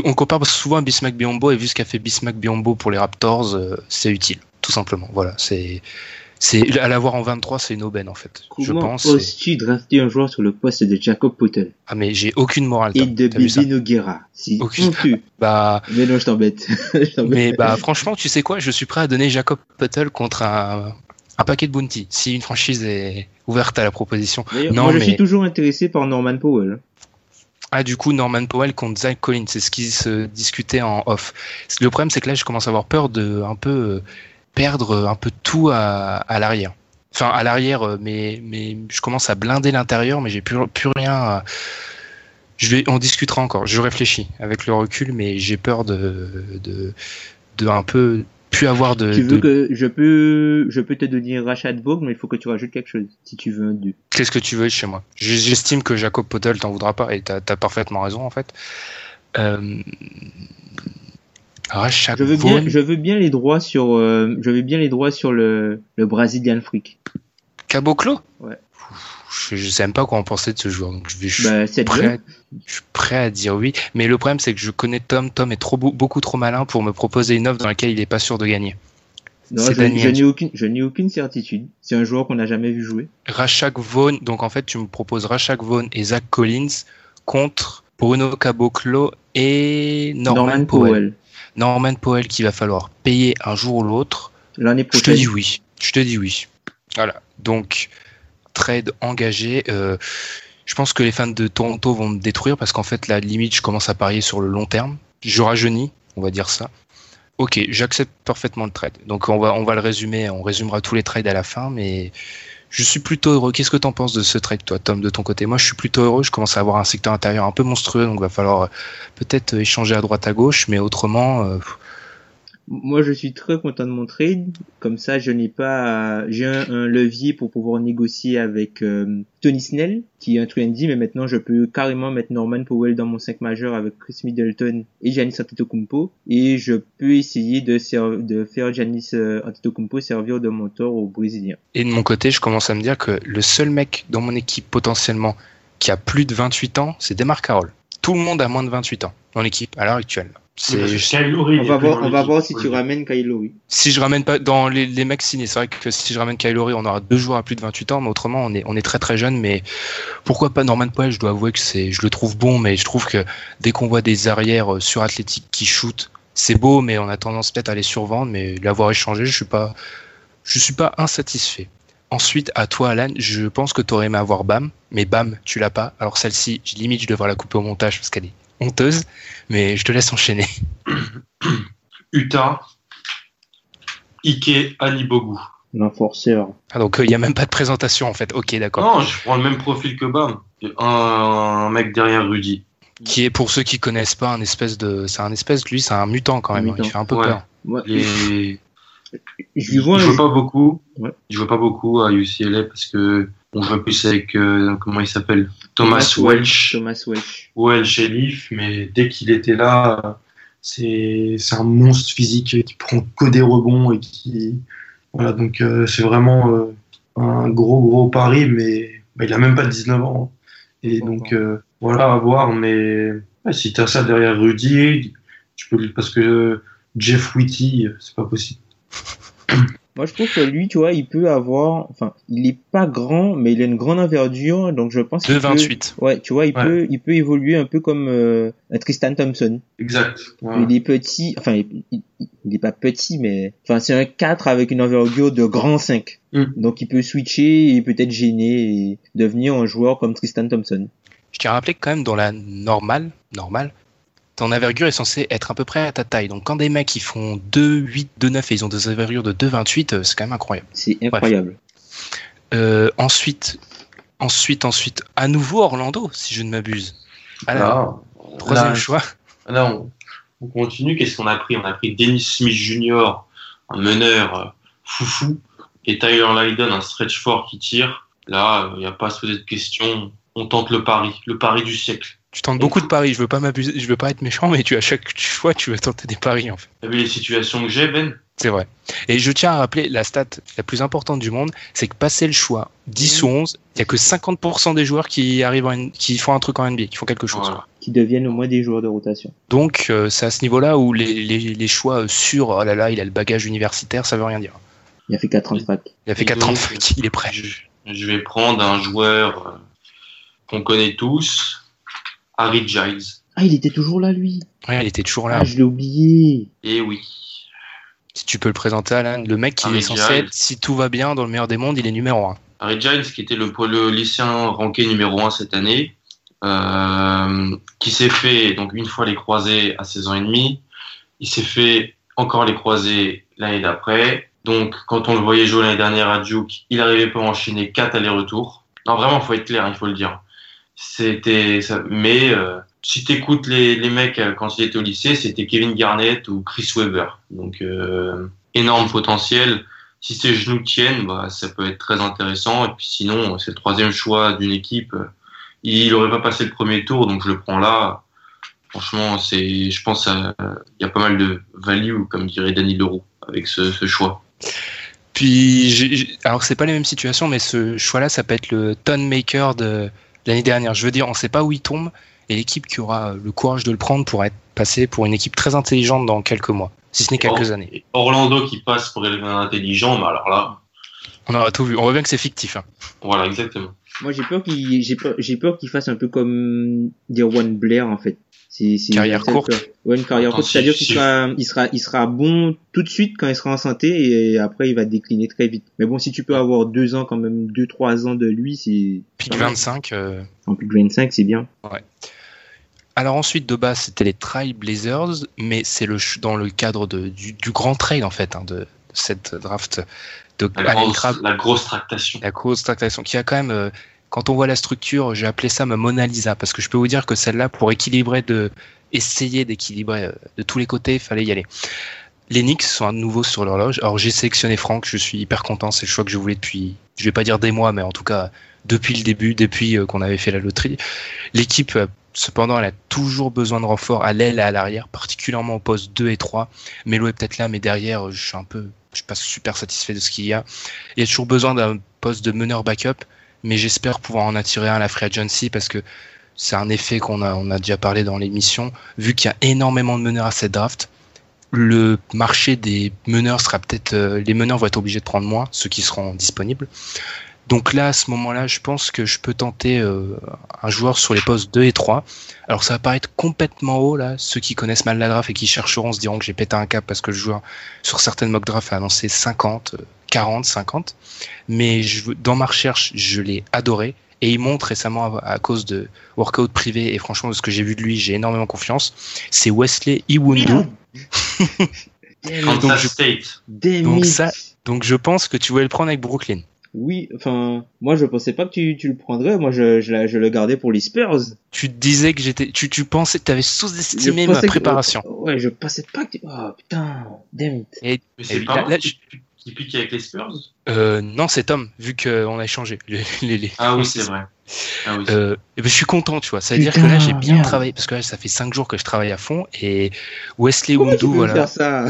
on compare souvent à Bismack Biombo et vu ce qu'a fait Bismack Biombo pour les Raptors, euh, c'est utile, tout simplement. Voilà, c'est c'est à l'avoir en 23, c'est une aubaine en fait. Comment je pense. oses-tu drafter un joueur sur le poste de Jacob Potel Ah mais j'ai aucune morale. Et de Bibi Noguera. Si aucune. Honteux. Bah. Mais non, je t'embête. mais bah franchement, tu sais quoi? Je suis prêt à donner Jacob Potel contre un, un paquet de bounty si une franchise est ouverte à la proposition. Non, moi, je suis toujours intéressé par Norman Powell. Ah, du coup, Norman Powell contre Zach Collins, c'est ce qui se discutait en off. Le problème, c'est que là, je commence à avoir peur de un peu euh, perdre un peu tout à, à l'arrière. Enfin, à l'arrière, euh, mais, mais je commence à blinder l'intérieur, mais j'ai plus, plus rien. À... Je vais, on discutera encore. Je réfléchis avec le recul, mais j'ai peur de, de, de un peu plus avoir de. Tu veux de... que je peux, je peux te donner Rachad Vogue, mais il faut que tu rajoutes quelque chose si tu veux un 2. Qu'est-ce que tu veux chez moi? J'estime que Jacob Potel t'en voudra pas et t'as as parfaitement raison en fait. Euh... Rachad je veux bien, je veux bien les droits sur, euh, je veux bien les droits sur le, le Brazilian Freak. Caboclo? Ouais. Je, je sais même pas quoi en penser de ce joueur, donc je, vais, je, Bah, suis c'est prêt bien. à, je suis prêt à dire oui. Mais le problème, c'est que je connais Tom. Tom est trop beau- beaucoup trop malin pour me proposer une offre dans laquelle il est pas sûr de gagner. Non, je, n'ai aucune, je n'ai aucune certitude. C'est un joueur qu'on n'a jamais vu jouer. Rashak Vaughn, donc en fait, tu me proposes Rashak Vaughn et Zach Collins contre Bruno Caboclo et Norman, Powell. Norman Powell qu'il va falloir payer un jour ou l'autre. L'année Je te prochaine. dis oui. Je te dis oui. Voilà. Donc, trade engagé. Euh, je pense que les fans de Toronto vont me détruire parce qu'en fait, la limite, je commence à parier sur le long terme. Je rajeunis, on va dire ça. Ok, j'accepte parfaitement le trade. Donc, on va, on va le résumer. On résumera tous les trades à la fin, mais je suis plutôt heureux. Qu'est-ce que t'en penses de ce trade, toi, Tom, de ton côté? Moi, je suis plutôt heureux. Je commence à avoir un secteur intérieur un peu monstrueux, donc va falloir euh, peut-être échanger à droite à gauche, mais autrement, euh, Moi, je suis très content de mon trade. Comme ça, je n'ai pas, j'ai un, levier pour pouvoir négocier avec euh, Tony Snell, qui est un 3 mais maintenant je peux carrément mettre Norman Powell dans mon 5 majeur avec Chris Middleton et Giannis Antetokounmpo, et je peux essayer de, faire Giannis euh, Antetokounmpo servir de mentor aux Brésiliens. Et de mon côté, je commence à me dire que le seul mec dans mon équipe potentiellement qui a plus de 28 ans, c'est Demar Carroll. Tout le monde a moins de 28 ans dans l'équipe à l'heure actuelle. Kyle Lowry, il On va voir, dans on va l'équipe. voir si tu ramènes Kyle Lowry. Si je ramène pas dans les, les mecs signés, c'est vrai que si je ramène Kyle Lowry, on aura deux joueurs à plus de 28 ans, mais autrement on est on est très très jeune. Mais pourquoi pas Norman Powell? Je dois avouer que c'est, je le trouve bon, mais je trouve que dès qu'on voit des arrières euh, surathlétiques qui shootent, c'est beau, mais on a tendance peut-être à les survendre. Mais l'avoir échangé, je suis pas, je suis pas insatisfait. Ensuite, à toi, Alan, je pense que tu aurais aimé avoir Bam, mais Bam, tu l'as pas. Alors celle-ci, je- limite, je devrais la couper au montage parce qu'elle est honteuse, mais je te laisse enchaîner. Utah, Ike Anibogu. L'enforceur. Ah, donc il y a même pas de présentation en fait. Ok, d'accord. Non, je prends le même profil que Bam. Un, un mec derrière Rudy. Qui est pour ceux qui connaissent pas un espèce de, c'est un espèce lui, c'est un mutant quand même. hein. mutant. Il fait un peu Ouais. peur. Je lui vois joue pas beaucoup. Ouais. Il joue pas beaucoup à UCLA parce que on joue plus avec euh, comment il s'appelle? Thomas Welch. Thomas Welch. Welch et Leaf, mais dès qu'il était là, c'est un monstre physique qui prend que des rebonds et qui voilà donc euh, c'est vraiment euh, un gros gros pari, mais bah, il a même pas 19 ans. Et donc euh, voilà à voir. Mais ouais, si t'as ça derrière Rudy, tu peux parce que Jeff Whitty, c'est pas possible. Moi, je trouve que lui, tu vois, il peut avoir, enfin, il est pas grand, mais il a une grande envergure, donc je pense. De qu'il peut- 28. Ouais, tu vois, il Ouais. peut, il peut évoluer un peu comme euh, un Tristan Thompson. Exact. Ouais. Il est petit, enfin, il, il, il est pas petit, mais, enfin, c'est un 4 avec une envergure de grand 5. Mm. Donc, il peut switcher et peut-être gêner et devenir un joueur comme Tristan Thompson. Je tiens à rappeler que quand même dans la normale, normale, ton envergure est censée être à peu près à ta taille. Donc quand des mecs qui font 2, 8, 2, 9 et ils ont des envergures de 2, 28, euh, c'est quand même incroyable. C'est incroyable. Euh, ensuite, ensuite, ensuite, à nouveau Orlando, si je ne m'abuse. Ah là, Là, troisième là, choix. Là, on, on continue. Qu'est-ce qu'on a pris? On a pris Dennis Smith Jr., un meneur euh, foufou, et Tyler Lydon, un stretch fort qui tire. Là, il n'y a pas à se poser de questions. On tente le pari, le pari du siècle. Tu tentes beaucoup de paris. Je veux pas m'abuser, je veux pas être méchant, mais tu à chaque choix, tu veux tenter des paris en fait. T'as vu les situations que j'ai, Ben C'est vrai. Et je tiens à rappeler la stat la plus importante du monde, c'est que passer le choix 10 ou 11, il y a que 50% des joueurs qui arrivent en, qui font un truc en NBA, qui font quelque chose. Voilà. Qui deviennent au moins des joueurs de rotation. Donc euh, c'est à ce niveau-là où les, les, les choix sur oh là là, il a le bagage universitaire, ça veut rien dire. Il a fait 4 ans de fac. Il a fait Et 4 ans de fac, il est prêt. Je, je vais prendre un joueur euh, qu'on connaît tous, Harry Giles. Ah, il était toujours là, lui. Ouais, il était toujours là. Ah, je l'ai oublié. Et oui, Si tu peux le présenter, Alan, le mec qui Harry est censé Giles. être, si tout va bien, dans le meilleur des mondes, il est numéro 1. Harry Giles, qui était le, le lycéen ranké numéro 1 cette année, euh, qui s'est fait donc une fois les croisés à 16 ans et demi, il s'est fait encore les croisés l'année d'après. Donc quand on le voyait jouer l'année dernière à Duke, il n'arrivait pas à enchaîner quatre allers-retours. Non vraiment, faut être clair, il faut le dire. C'était, mais euh, si t'écoutes les, les mecs euh, quand il était au lycée, c'était Kevin Garnett ou Chris Webber. Donc euh, énorme potentiel si ses genoux tiennent, bah, ça peut être très intéressant. Et puis sinon, c'est le troisième choix d'une équipe. Il n'aurait pas passé le premier tour, donc je le prends là. Franchement, c'est, je pense qu'il y a pas mal de value, comme dirait Danny Leroux, avec ce, choix. Puis, alors c'est pas les mêmes situations, mais ce choix-là, ça peut être le ton maker de l'année dernière. Je veux dire, on sait pas où il tombe, et l'équipe qui aura le courage de le prendre pourra être passée pour une équipe très intelligente dans quelques mois, si ce n'est quelques Or- années. Orlando qui passe pour quelqu'un d'intelligent, mais alors là, On aura tout vu. On voit bien que c'est fictif. hein. voilà, exactement. Moi, j'ai peur qu'il, j'ai peur, j'ai peur qu'il fasse un peu comme Dirwan Blair, en fait. Carrière courte. peur. Ouais, une carrière Attends, courte. C'est-à-dire si- qu'il sera, il sera, il sera bon tout de suite quand il sera en santé et après il va décliner très vite. Mais bon, si tu peux avoir deux ans, quand même, deux, trois ans de lui, c'est, Pick 25. euh, en de 25, c'est bien. Alors ensuite, de base, c'était les Trail Blazers, mais c'est le dans le cadre de, du, du grand trade, en fait, hein, de, de cette draft de grosse, la grosse tractation. la grosse tractation qui a quand même euh, quand on voit la structure j'ai appelé ça ma Mona Lisa parce que je peux vous dire que celle-là pour équilibrer de essayer d'équilibrer euh, de tous les côtés il fallait y aller. Les Knicks sont à nouveau sur l'horloge. Alors j'ai sélectionné Franck je suis hyper content c'est le choix que je voulais depuis je vais pas dire des mois mais en tout cas depuis le début depuis euh, qu'on avait fait la loterie. L'équipe euh, cependant elle a toujours besoin de renfort à l'aile et à l'arrière particulièrement au poste 2 et 3 Melo est peut-être là mais derrière je suis un peu je suis pas super satisfait de ce qu'il y a. Il y a toujours besoin d'un poste de meneur backup, mais j'espère pouvoir en attirer un à la free agency parce que c'est un effet qu'on a, on a déjà parlé dans l'émission. Vu qu'il y a énormément de meneurs à cette draft, le marché des meneurs sera peut-être, euh, les meneurs vont être obligés de prendre moins, ceux qui seront disponibles. Donc là, à ce moment-là, je pense que je peux tenter euh, un joueur sur les postes 2 et 3. Alors ça va paraître complètement haut là, ceux qui connaissent mal la draft et qui chercheront se diront que j'ai pété un cap parce que le joueur sur certaines mock drafts a annoncé 50, euh, 40, 50. Mais je, dans ma recherche, je l'ai adoré. Et il montre récemment, à, à cause de workout privé, et franchement, de ce que j'ai vu de lui, j'ai énormément confiance. C'est Wesley Iwundu. Damn it. Kansas je- State. Donc ça- Donc je pense que tu voulais le prendre avec Brooklyn. Oui, enfin, moi je pensais pas que tu, tu le prendrais. Moi, je, je, je le gardais pour les Spurs. Tu te disais que j'étais, tu, tu pensais que tu avais sous-estimé Je ma que- préparation. Ouais, je pensais pas que tu... Oh, putain, damn it. Et pas là- qui, qui pique avec les Spurs Euh, non, c'est Tom, vu qu'on a échangé. Les, les- les- Ah oui, c'est vrai. Ah oui, Euh, et ben, je suis content, tu vois. Ça veut dire que là, j'ai bien merde. travaillé, parce que là, ça fait 5 jours que je travaille à fond, et Wesley Comment Wundu, voilà. faire ça?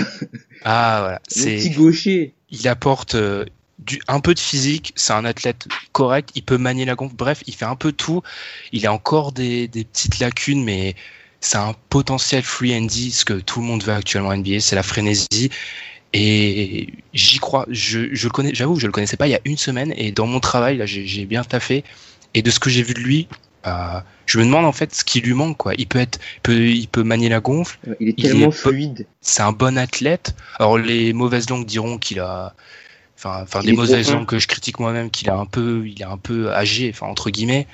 Ah, voilà. Le petit C'est, gaucher. il apporte, euh, du, un peu de physique, c'est un athlète correct, il peut manier la gonfle, bref, il fait un peu tout. Il a encore des, des petites lacunes, mais c'est un potentiel free and ce que tout le monde veut actuellement en NBA, c'est la frénésie. Et j'y crois. Je, je le connais, j'avoue, je le connaissais pas il y a une semaine, et dans mon travail, là, j'ai bien taffé. Et de ce que j'ai vu de lui, euh, je me demande en fait ce qui lui manque quoi. Il peut être, il peut, il peut manier la gonfle. Il est tellement fluide. C'est un bon athlète. Alors les mauvaises langues diront qu'il a, enfin, enfin des mauvaises langues que je critique moi-même, qu'il a un peu, il est un peu âgé, enfin entre guillemets,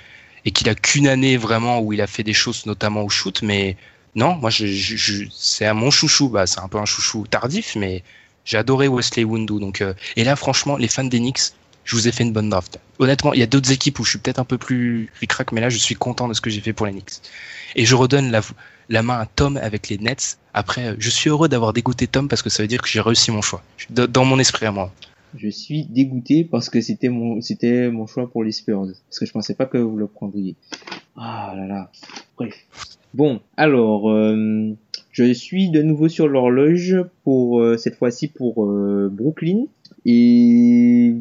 et qu'il a qu'une année vraiment où il a fait des choses, notamment au shoot. Mais non, moi je, je, c'est à mon chouchou. Bah c'est un peu un chouchou tardif, mais j'ai adoré Wesley Wundu. Donc euh, et là franchement, les fans d'Enix je vous ai fait une bonne draft. Honnêtement, il y a d'autres équipes où je suis peut-être un peu plus crack, mais là, je suis content de ce que j'ai fait pour les Knicks. Et je redonne la, la main à Tom avec les Nets. Après, je suis heureux d'avoir dégoûté Tom parce que ça veut dire que j'ai réussi mon choix. Dans mon esprit à moi. Je suis dégoûté parce que c'était mon, c'était mon choix pour les Spurs. Parce que je pensais pas que vous le prendriez. Ah là là. Bref. Bon, alors, euh, je suis de nouveau sur l'horloge pour euh, cette fois-ci pour euh, Brooklyn. Et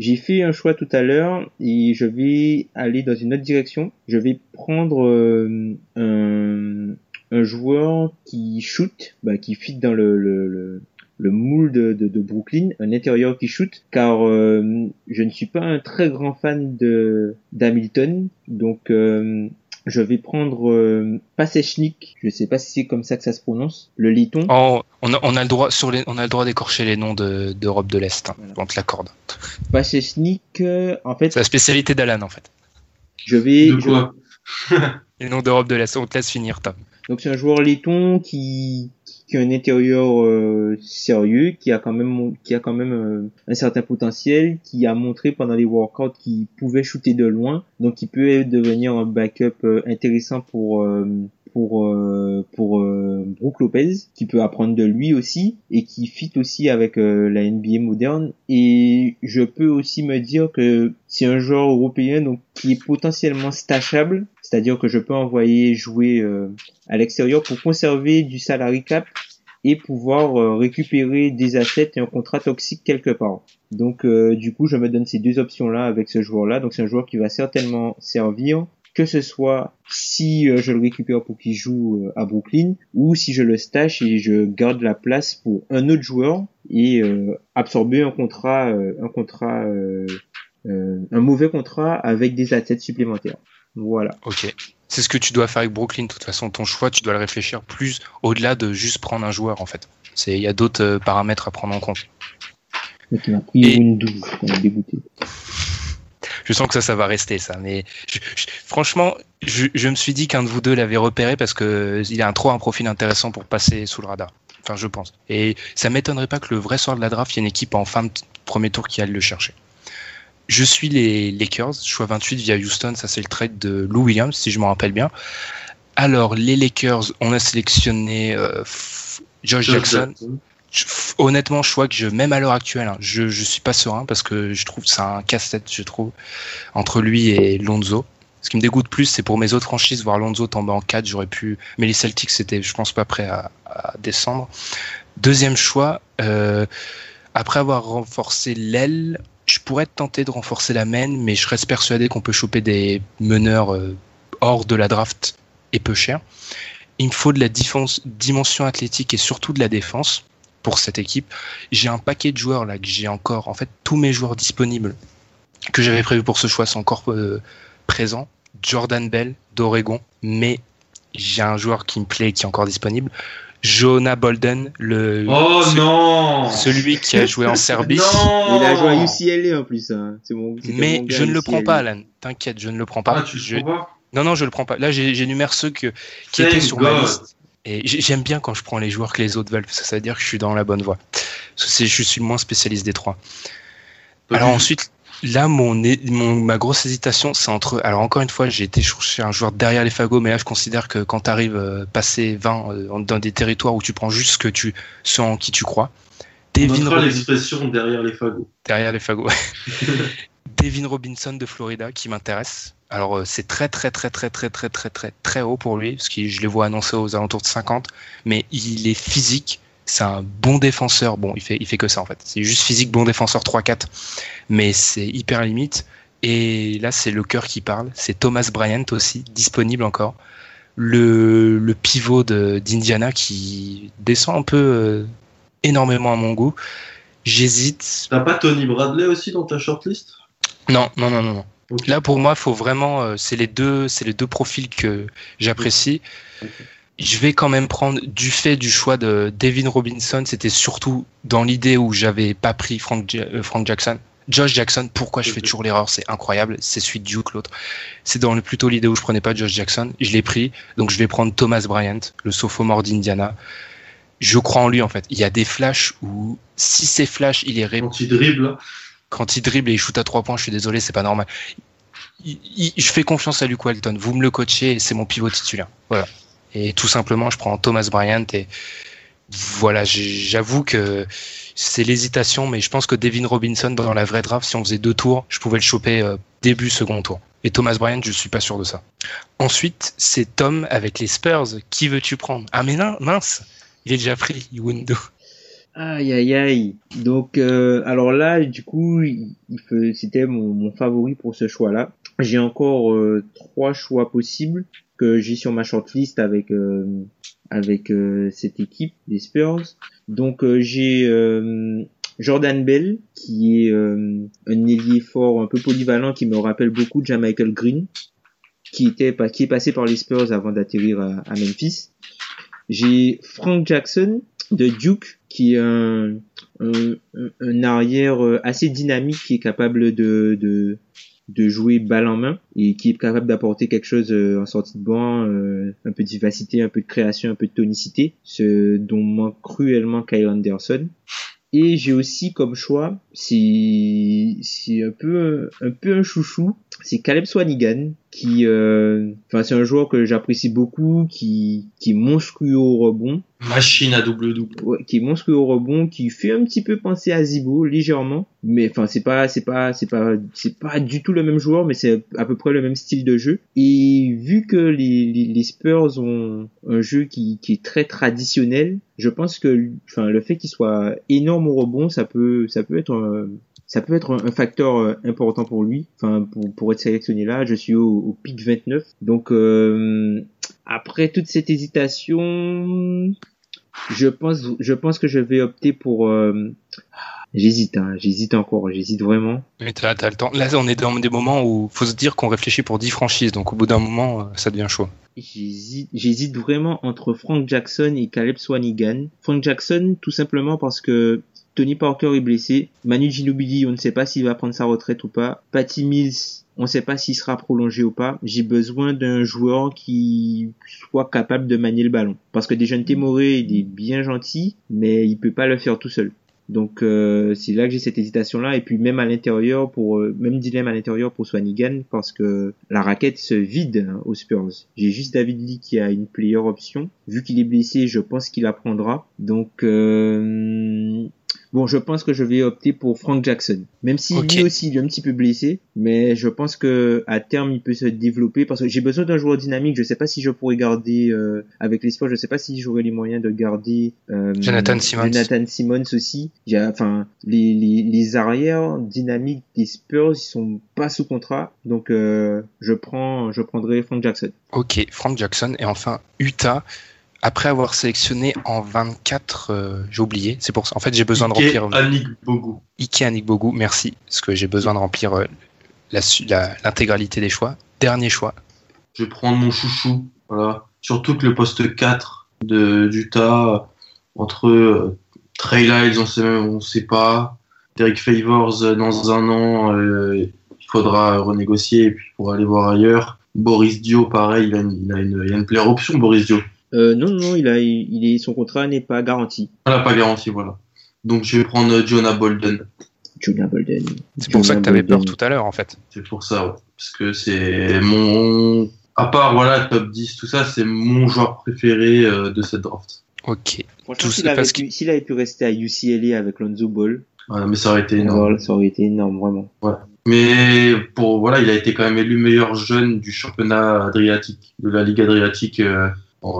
j'ai fait un choix tout à l'heure et je vais aller dans une autre direction. Je vais prendre euh, un, un, joueur qui shoot, bah, qui fit dans le, le, le, moule de, de, Brooklyn, un intérieur qui shoot, car euh, je ne suis pas un très grand fan de d'Hamilton, donc euh, je vais prendre euh, Pasechnik, je sais pas si c'est comme ça que ça se prononce, le liton. Oh, on a, on a le droit sur les, on a le droit d'écorcher les noms d'Europe de, l'Est, hein, on te l'accorde. Pasechnik, euh, en fait. C'est la spécialité d'Alan en fait. Je vais. les noms d'Europe de l'Est, on te laisse finir, Tom. Donc c'est un joueur laiton qui qui a un intérieur euh, sérieux, qui a quand même qui a quand même euh, un certain potentiel, qui a montré pendant les workouts qu'il pouvait shooter de loin, donc il peut devenir un backup euh, intéressant pour pour pour Brook Lopez, qui peut apprendre de lui aussi et qui fit aussi avec la NBA moderne. Et je peux aussi me dire que c'est un joueur européen donc qui est potentiellement stashable c'est-à-dire que je peux envoyer jouer euh, à l'extérieur pour conserver du salary cap et pouvoir euh, récupérer des assets et un contrat toxique quelque part. Donc euh, du coup, je me donne ces deux options-là avec ce joueur-là. Donc c'est un joueur qui va certainement servir, que ce soit si je le récupère pour qu'il joue à Brooklyn ou si je le stash et je garde la place pour un autre joueur et absorber un contrat, un contrat, un mauvais contrat avec des assets supplémentaires. Voilà. Ok. C'est ce que tu dois faire avec Brooklyn. De toute façon, ton choix, tu dois le réfléchir plus au-delà de juste prendre un joueur, en fait. Il y a d'autres euh, paramètres à prendre en compte. Pris une dégoûté. Je sens que ça, ça va rester, ça. Mais franchement, je, me suis dit qu'un de vous deux l'avait repéré parce que il a un, trop un profil intéressant pour passer sous le radar. Enfin, je pense. Et ça m'étonnerait pas que le vrai soir de la draft, il y ait une équipe en fin de premier tour qui aille le chercher. Je suis les Lakers, choix 28 via Houston, ça c'est le trade de Lou Williams, si je me rappelle bien. Alors, les Lakers, on a sélectionné euh, Josh Jackson. honnêtement, je crois que je, même à l'heure actuelle, hein, je, suis pas serein parce que je trouve c'est un casse-tête, je trouve, entre lui et Lonzo. Ce qui me dégoûte plus, c'est pour mes autres franchises, voir Lonzo tomber en 4, j'aurais pu. Mais les Celtics, c'était, je pense, pas prêt à, à descendre. Deuxième choix, euh, après avoir renforcé l'aile, je pourrais tenté de renforcer la main, mais je reste persuadé qu'on peut choper des meneurs euh, hors de la draft et peu cher. Il me faut de la dimension athlétique et surtout de la défense pour cette équipe. J'ai un paquet de joueurs là que j'ai encore. En fait, tous mes joueurs disponibles que j'avais prévus pour ce choix sont encore euh, présents. Jordan Bell d'Oregon, mais j'ai un joueur qui me plaît et qui est encore disponible. Jonah Bolden, le oh non celui qui a joué en Serbie. non Il a joué à UCLA en plus. Hein. Mon, Mais je ne le prends pas, Alan. T'inquiète, je ne le prends pas. Ah, tu je... pas? Non, non, je le prends pas. Là, j'énumère ceux que, qui étaient sur ma liste. Et j'aime bien quand je prends les joueurs que les autres veulent, parce que ça veut dire que je suis dans la bonne voie. Parce que je suis le moins spécialiste des trois. Alors ensuite, Là, mon, mon, ma grosse hésitation, c'est entre. Alors, encore une fois, j'ai été chercher un joueur derrière les fagots, mais là, je considère que quand tu arrives euh, passer 20 euh, dans des territoires où tu prends juste ce que tu sens en qui tu crois. Devin Robinson, l'expression derrière les fagots. Derrière les fagots. Devin Robinson de Florida qui m'intéresse. Alors, euh, c'est très, très, très, très, très, très, très, très, très haut pour lui, parce que je les vois annoncés aux alentours de 50, mais il est physique, c'est un bon défenseur. Bon, il fait, il fait que ça en fait. C'est juste physique, bon défenseur 3-4, mais c'est hyper limite. Et là, c'est le cœur qui parle. C'est Thomas Bryant aussi, disponible encore. Le, le pivot d'Indiana qui descend un peu euh, énormément à mon goût. J'hésite. T'as pas Tony Bradley aussi dans ta shortlist? Non, non, non, non. non. Là, pour moi, faut vraiment. Euh, c'est les deux, c'est les deux profils que j'apprécie. Je vais quand même prendre du fait du choix de Devin Robinson. C'était surtout dans l'idée où j'avais pas pris Frank, euh, Frank Jackson. Josh Jackson, pourquoi je fais toujours l'erreur C'est incroyable. C'est celui de Duke l'autre. C'est dans le plutôt l'idée où je prenais pas Josh Jackson. Je l'ai pris, donc je vais prendre Thomas Bryant, le sophomore d'Indiana. Je crois en lui en fait. Il y a des flashs où si c'est flash, il est Quand il dribble. Quand il dribble et il shoot à trois points, je suis désolé, c'est pas normal. Il, il, je fais confiance à Luke Walton. Vous me le coachez c'est mon pivot titulaire. Voilà. Et tout simplement, je prends Thomas Bryant et voilà, j'avoue que c'est l'hésitation, mais je pense que Devin Robinson, dans la vraie draft, si on faisait deux tours, je pouvais le choper euh, début, second tour. Et Thomas Bryant, je suis pas sûr de ça. Ensuite, c'est Tom avec les Spurs. Qui veux-tu prendre? Ah mais non, mince, il est déjà pris, Iwundo. Aïe aïe aïe. Donc euh, alors là, du coup, c'était mon, mon, favori pour ce choix-là. J'ai encore euh, trois choix possibles que j'ai sur ma shortlist avec euh, avec euh, cette équipe des Spurs. Donc euh, j'ai Jordan Bell qui est un ailier fort un peu polyvalent qui me rappelle beaucoup de Michael Green qui était qui est passé par les Spurs avant d'atterrir à, à, Memphis. J'ai Frank Jackson de Duke qui est un, un, un, arrière assez dynamique qui est capable de, de de jouer balle en main et qui est capable d'apporter quelque chose euh, en sortie de banc, euh, un peu de vivacité, un peu de création, un peu de tonicité, ce dont manque cruellement Kyle Anderson. Et j'ai aussi comme choix, c'est c'est un peu un peu un chouchou, c'est Caleb Swanigan qui euh, enfin c'est un joueur que j'apprécie beaucoup qui qui est monstrueux au rebond. Machine à double double. Ouais, qui est monstrueux au rebond qui fait un petit peu penser à Zibo légèrement. Mais enfin c'est pas c'est pas c'est pas c'est pas du tout le même joueur mais c'est à peu près le même style de jeu. Et vu que les, les, les Spurs ont un jeu qui, qui est très traditionnel je pense que enfin le fait qu'il soit énorme au rebond ça peut ça peut être un, ça peut être un, facteur euh, important pour lui, enfin pour, pour être sélectionné là. Je suis au, au pic 29, donc euh, après toute cette hésitation, je pense je pense que je vais opter pour euh, J'hésite, hein, j'hésite encore, j'hésite vraiment. Mais t'as, as le temps. Là, on est dans des moments où faut se dire qu'on réfléchit pour 10 franchises, donc au bout d'un moment, euh, ça devient chaud. J'hésite, j'hésite vraiment entre Frank Jackson et Caleb Swanigan. Frank Jackson, tout simplement parce que Tony Parker est blessé. Manu Ginobili, on ne sait pas s'il va prendre sa retraite ou pas. Patty Mills, on ne sait pas s'il sera prolongé ou pas. J'ai besoin d'un joueur qui soit capable de manier le ballon. Parce que déjà Temoré, il est bien gentil, mais il peut pas le faire tout seul. Donc euh, c'est là que j'ai cette hésitation là et puis même à l'intérieur pour euh, même dilemme à l'intérieur pour Swanigan parce que la raquette se vide hein, aux Spurs. J'ai juste David Lee qui a une player option. Vu qu'il est blessé, je pense qu'il apprendra. Donc euh, Bon, je pense que je vais opter pour Frank Jackson. Même si okay. lui aussi il est un petit peu blessé, mais je pense que à terme il peut se développer parce que j'ai besoin d'un joueur dynamique. Je sais pas si je pourrais garder euh, avec l'espoir. Je sais pas si j'aurai les moyens de garder euh, Jonathan Simmons. Jonathan Simmons aussi. Enfin les, les, les arrières dynamiques des Spurs ils sont pas sous contrat, donc euh, je prends je prendrai Frank Jackson. Ok, Frank Jackson et enfin Utah après avoir sélectionné en 24, euh, j'ai oublié, c'est pour ça. En fait, j'ai besoin Ike de remplir. Anik Bogu. Ike Anik Bogu, merci, parce que j'ai besoin de remplir euh, l'intégralité des choix. Dernier choix. Je vais prendre mon chouchou, voilà. Surtout que le poste 4 de d'Utah, entre euh, Trey Lyles, on on sait pas. Derek Favors, euh, dans un an, euh, il faudra renégocier et puis pour aller voir ailleurs. Boris Dio, pareil, il a une, il a une, il a une player option, Boris Dio. Euh, non, non, il a, il est, son contrat n'est pas garanti. Voilà, pas garanti, voilà. Donc je vais prendre Jonah Bolden. Jonah Bolden. C'est pour ça que tu avais peur tout à l'heure, en fait. C'est pour ça, ouais. Parce que c'est mon. À part, voilà, top 10, tout ça, c'est mon joueur préféré euh, de cette draft. Ok. Franchement, s'il avait, pu, s'il avait pu rester à UCLA avec Lonzo Ball. Ouais, mais ça aurait été énorme. Ça aurait été énorme, vraiment. Ouais. Mais pour voilà, il a été quand même élu meilleur jeune du championnat adriatique, de la Ligue adriatique. Euh,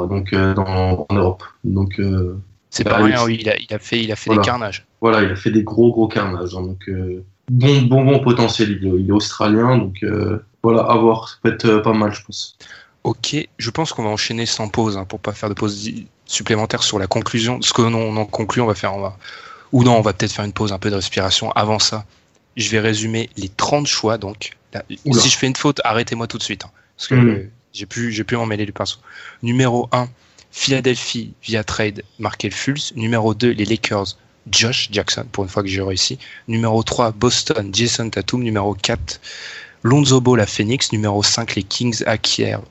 donc euh, dans, en Europe. Donc euh, C'est pas rien, oui, il a, il a fait, il a fait Voilà. des carnages. Voilà, il a fait des gros gros carnages. hein, donc euh, bon bon bon potentiel. Il est, il est australien, donc euh, voilà, à voir. Ça peut être euh, pas mal, je pense. Ok, je pense qu'on va enchaîner sans pause hein, pour pas faire de pause supplémentaire sur la conclusion. Ce que on en conclut, on va faire, on va, ou non, on va peut-être faire une pause, un peu de respiration. Avant ça, je vais résumer les 30 choix. Donc, Là, si je fais une faute, arrêtez-moi tout de suite, hein, parce que Mhm. J'ai pu, j'ai pu m'en mêler les pinceaux. Numéro 1, Philadelphie via trade, Markel Fultz. Numéro 2, les Lakers, Josh Jackson, pour une fois que j'ai réussi. Numéro 3, Boston, Jason Tatum. Numéro 4, Lonzo Ball à Phoenix. Numéro 5, les Kings acquièrent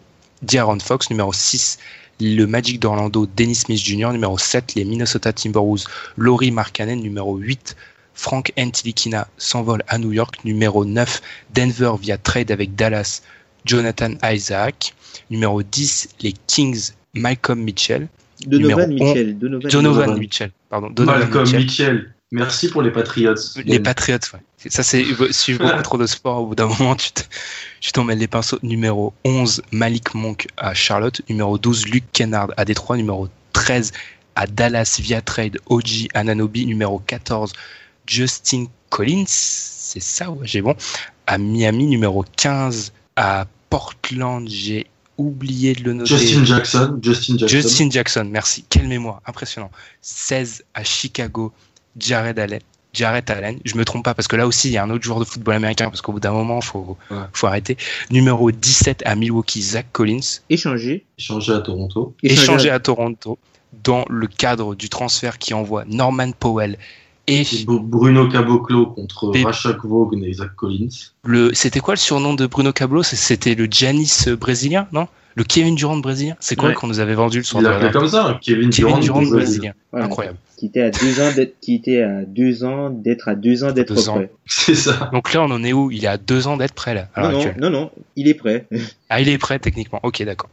D'Aaron Fox. Numéro 6, le Magic d'Orlando, Dennis Smith Jr. Numéro 7, les Minnesota Timberwolves, Laurie Markkanen. Numéro 8, Frank Ntilikina s'envole à New York. Numéro 9, Denver via trade avec Dallas, Jonathan Isaac. Numéro 10, les Kings, Malcolm Mitchell. Donovan Numéro Mitchell. Donovan, Donovan Donovan. Mitchell, pardon. Donovan Malcolm Mitchell. Mitchell. Merci pour les Patriots. Les Patriots, ouais. Ça, c'est suivre beaucoup trop de sport. Au bout d'un moment, tu te- tu t'en mêles les pinceaux. Numéro 11, Malik Monk à Charlotte. Numéro 12, Luke Kennard à Détroit. Numéro 13, à Dallas via trade, OG Ananobi. Numéro 14, Justin Collins. C'est ça, ouais, j'ai bon. À Miami. Numéro 15, à Portland. J'ai oublié de le noter. Justin Jackson. Justin Jackson. Justin Jackson, merci. Quelle mémoire, impressionnant. 16 à Chicago, Jared Allen. Jared Allen, je me trompe pas parce que là aussi il y a un autre joueur de football américain parce qu'au bout d'un moment faut Ouais. faut arrêter. Numéro 17 à Milwaukee, Zach Collins, Échangé. Échangé à Toronto. échangé à Toronto dans le cadre du transfert qui envoie Norman Powell et Et Bru- Bruno Caboclo contre Et- Rashak Vaughan et Zach Collins. le c'était quoi le surnom de Bruno Cablo C'était le Giannis euh, brésilien, non? Le Kevin Durant brésilien? C'est quoi Ouais. qu'on nous avait vendu le soir Il de la l'appelait comme ça, hein, Kevin, Kevin Durant, Durant du Brésil. brésilien, Voilà. incroyable. Qui était à deux ans d'être, qui était à deux ans d'être à deux ans d'être Deux ans. prêt. C'est ça. Donc là on en est où? Il est à deux ans d'être prêt là. Non, non, non, non, il est prêt. Ah, il est prêt techniquement. Ok, d'accord.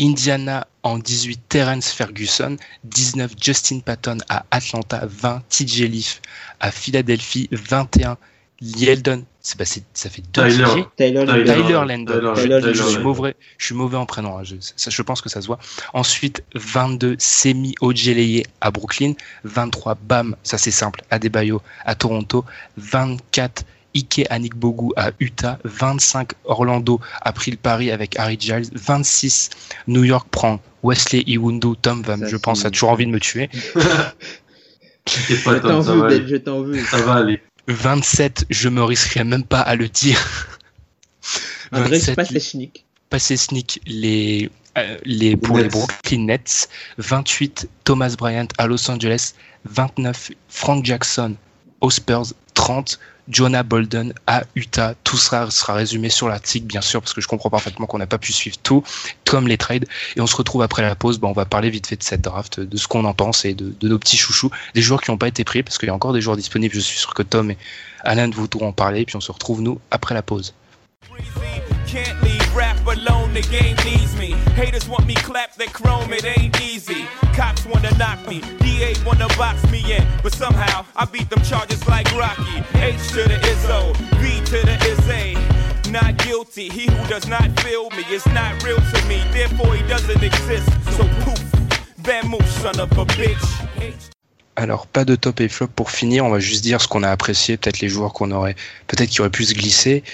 Indiana en 18, Terence Ferguson. 19, Justin Patton à Atlanta. 20, TJ Leaf à Philadelphie. 21, Yeldon. C'est ça fait deux Tyler. Tyler, Tyler. Tyler Tyler, Landon. Tyler Je, suis mauvais, je suis mauvais en prénom. hein. Je, ça, je pense que ça se voit. Ensuite, 22, Semi Ojeleye à Brooklyn. 23, Bam, ça c'est simple, Adebayo à Toronto. 24, Ike Anikbogu à Utah. 25, Orlando a pris le pari avec Harry Giles. 26, New York prend Wesley Iwundu. Tom va, je pense, a toujours envie de me tuer. Je pas, t'en veux, Ben, aller. je t'en veux. Ça va aller. 27, je me risquerai même pas à le dire. André 27, Spasechnik. passer sneak les, euh, les, pour les Nets. Brooklyn Nets. 28, Thomas Bryant à Los Angeles. 29, Frank Jackson aux Spurs. 30, Jonah Bolden à Utah. Tout sera résumé sur l'article, bien sûr, parce que je comprends parfaitement qu'on n'a pas pu suivre tout, comme les trades. Et on se retrouve après la pause. On va parler vite fait de cette draft, de ce qu'on en pense et de, nos petits chouchous, des joueurs qui n'ont pas été pris, parce qu'il y a encore des joueurs disponibles. Je suis sûr que Tom et Alan voudront en parler. Puis on se retrouve, nous, après la pause. Alone, the game needs me. Haters want me chrome, it ain't easy. Cops wanna knock me, DA wanna box me. But somehow I beat them charges like Rocky. Alors, pas de top et flop pour finir. On va juste dire ce qu'on a apprécié, peut-être les joueurs qu'on aurait, peut-être qui auraient pu se glisser.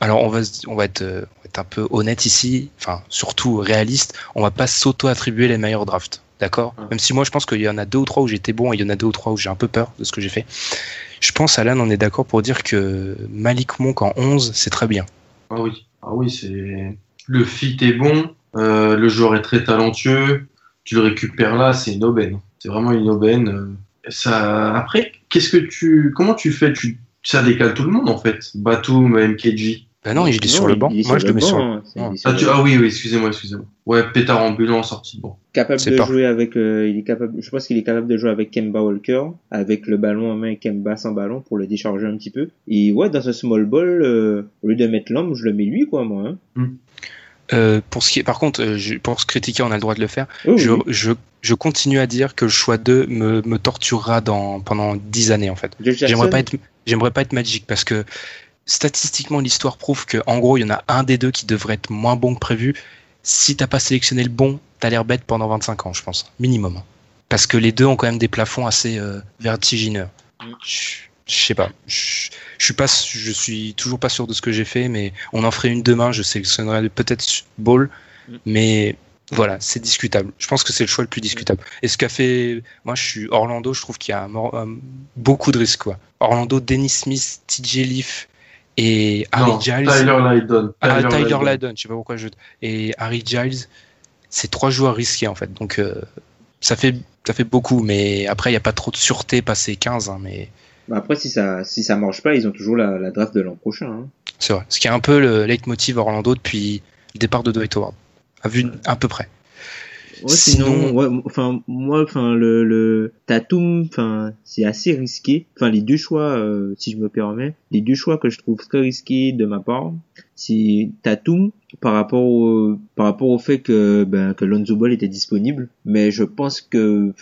Alors, on va, on va être, euh, être un peu honnête ici, enfin, surtout réaliste. On va pas s'auto-attribuer les meilleurs drafts. D'accord? Même si moi, je pense qu'il y en a deux ou trois où j'étais bon et il y en a deux ou trois où j'ai un peu peur de ce que j'ai fait. Je pense, Alan, on est d'accord pour dire que Malik Monk en 11, c'est très bien. Ah oui, ah oui, c'est le fit est bon, euh, le joueur est très talentueux. Tu le récupères là, c'est une aubaine. C'est vraiment une aubaine. Ça, après, qu'est-ce que tu, comment tu fais? Tu, ça décale tout le monde en fait. Batum, MKG. Ben non, il est sur Non, le banc. Moi, je le mets sur le banc, hein. Sur Ah, tu- banc. ah oui, oui, excusez-moi, excusez-moi. Ouais, pétard ambulant sorti de banc. capable de pas- jouer avec euh, il est capable je pense qu'il est capable de jouer avec Kemba Walker avec le ballon en main et Kemba sans ballon pour le décharger un petit peu et ouais dans un small ball euh, au lieu de mettre l'homme je le mets lui quoi moi hein. Euh, pour ce qui est, par contre, euh, je- pour se critiquer, on a le droit de le faire. Oh, je, oui. je, je continue à dire que le choix 2 me, me torturera dans, pendant 10 années en fait. J'aimerais pas être, j'aimerais pas être Magic parce que statistiquement l'histoire prouve que en gros il y en a un des deux qui devrait être moins bon que prévu. Si t'as pas sélectionné le bon, t'as l'air bête pendant 25 ans, je pense, minimum. parce que les deux ont quand même des plafonds assez euh, vertigineux. Je, sais pas. Je, suis pas, je suis toujours pas sûr de ce que j'ai fait, mais on en ferait une demain. Je sélectionnerais peut-être Ball, mais voilà, c'est discutable. Je pense que c'est le choix le plus discutable. Et ce qu'a fait, moi, je suis Orlando. Je trouve qu'il y a beaucoup de risques. Quoi. Orlando, Dennis Smith, TJ Leaf et Harry Non, Giles. Tyler Lydon. Ah, Tyler Tyler Lydon. Lydon, je sais pas pourquoi je. Et Harry Giles, c'est trois joueurs risqués en fait. Donc euh, ça fait ça fait beaucoup, mais après il y a pas trop de sûreté passer 15, hein, mais Bah Après, si ça, si ça marche pas, ils ont toujours la, la draft de l'an prochain. Hein. c'est vrai. Ce qui est un peu le leitmotiv Orlando depuis le départ de Dwight Howard, à vue à peu près. Ouais, sinon, Sinon- ouais, m- enfin, moi, enfin, le, le Tatum, enfin, c'est assez risqué. Enfin, les deux choix, euh, si je me permets, les deux choix que je trouve très risqués de ma part, c'est Tatum par rapport au, par rapport au fait que, ben, que Lonzo Ball était disponible. Mais je pense que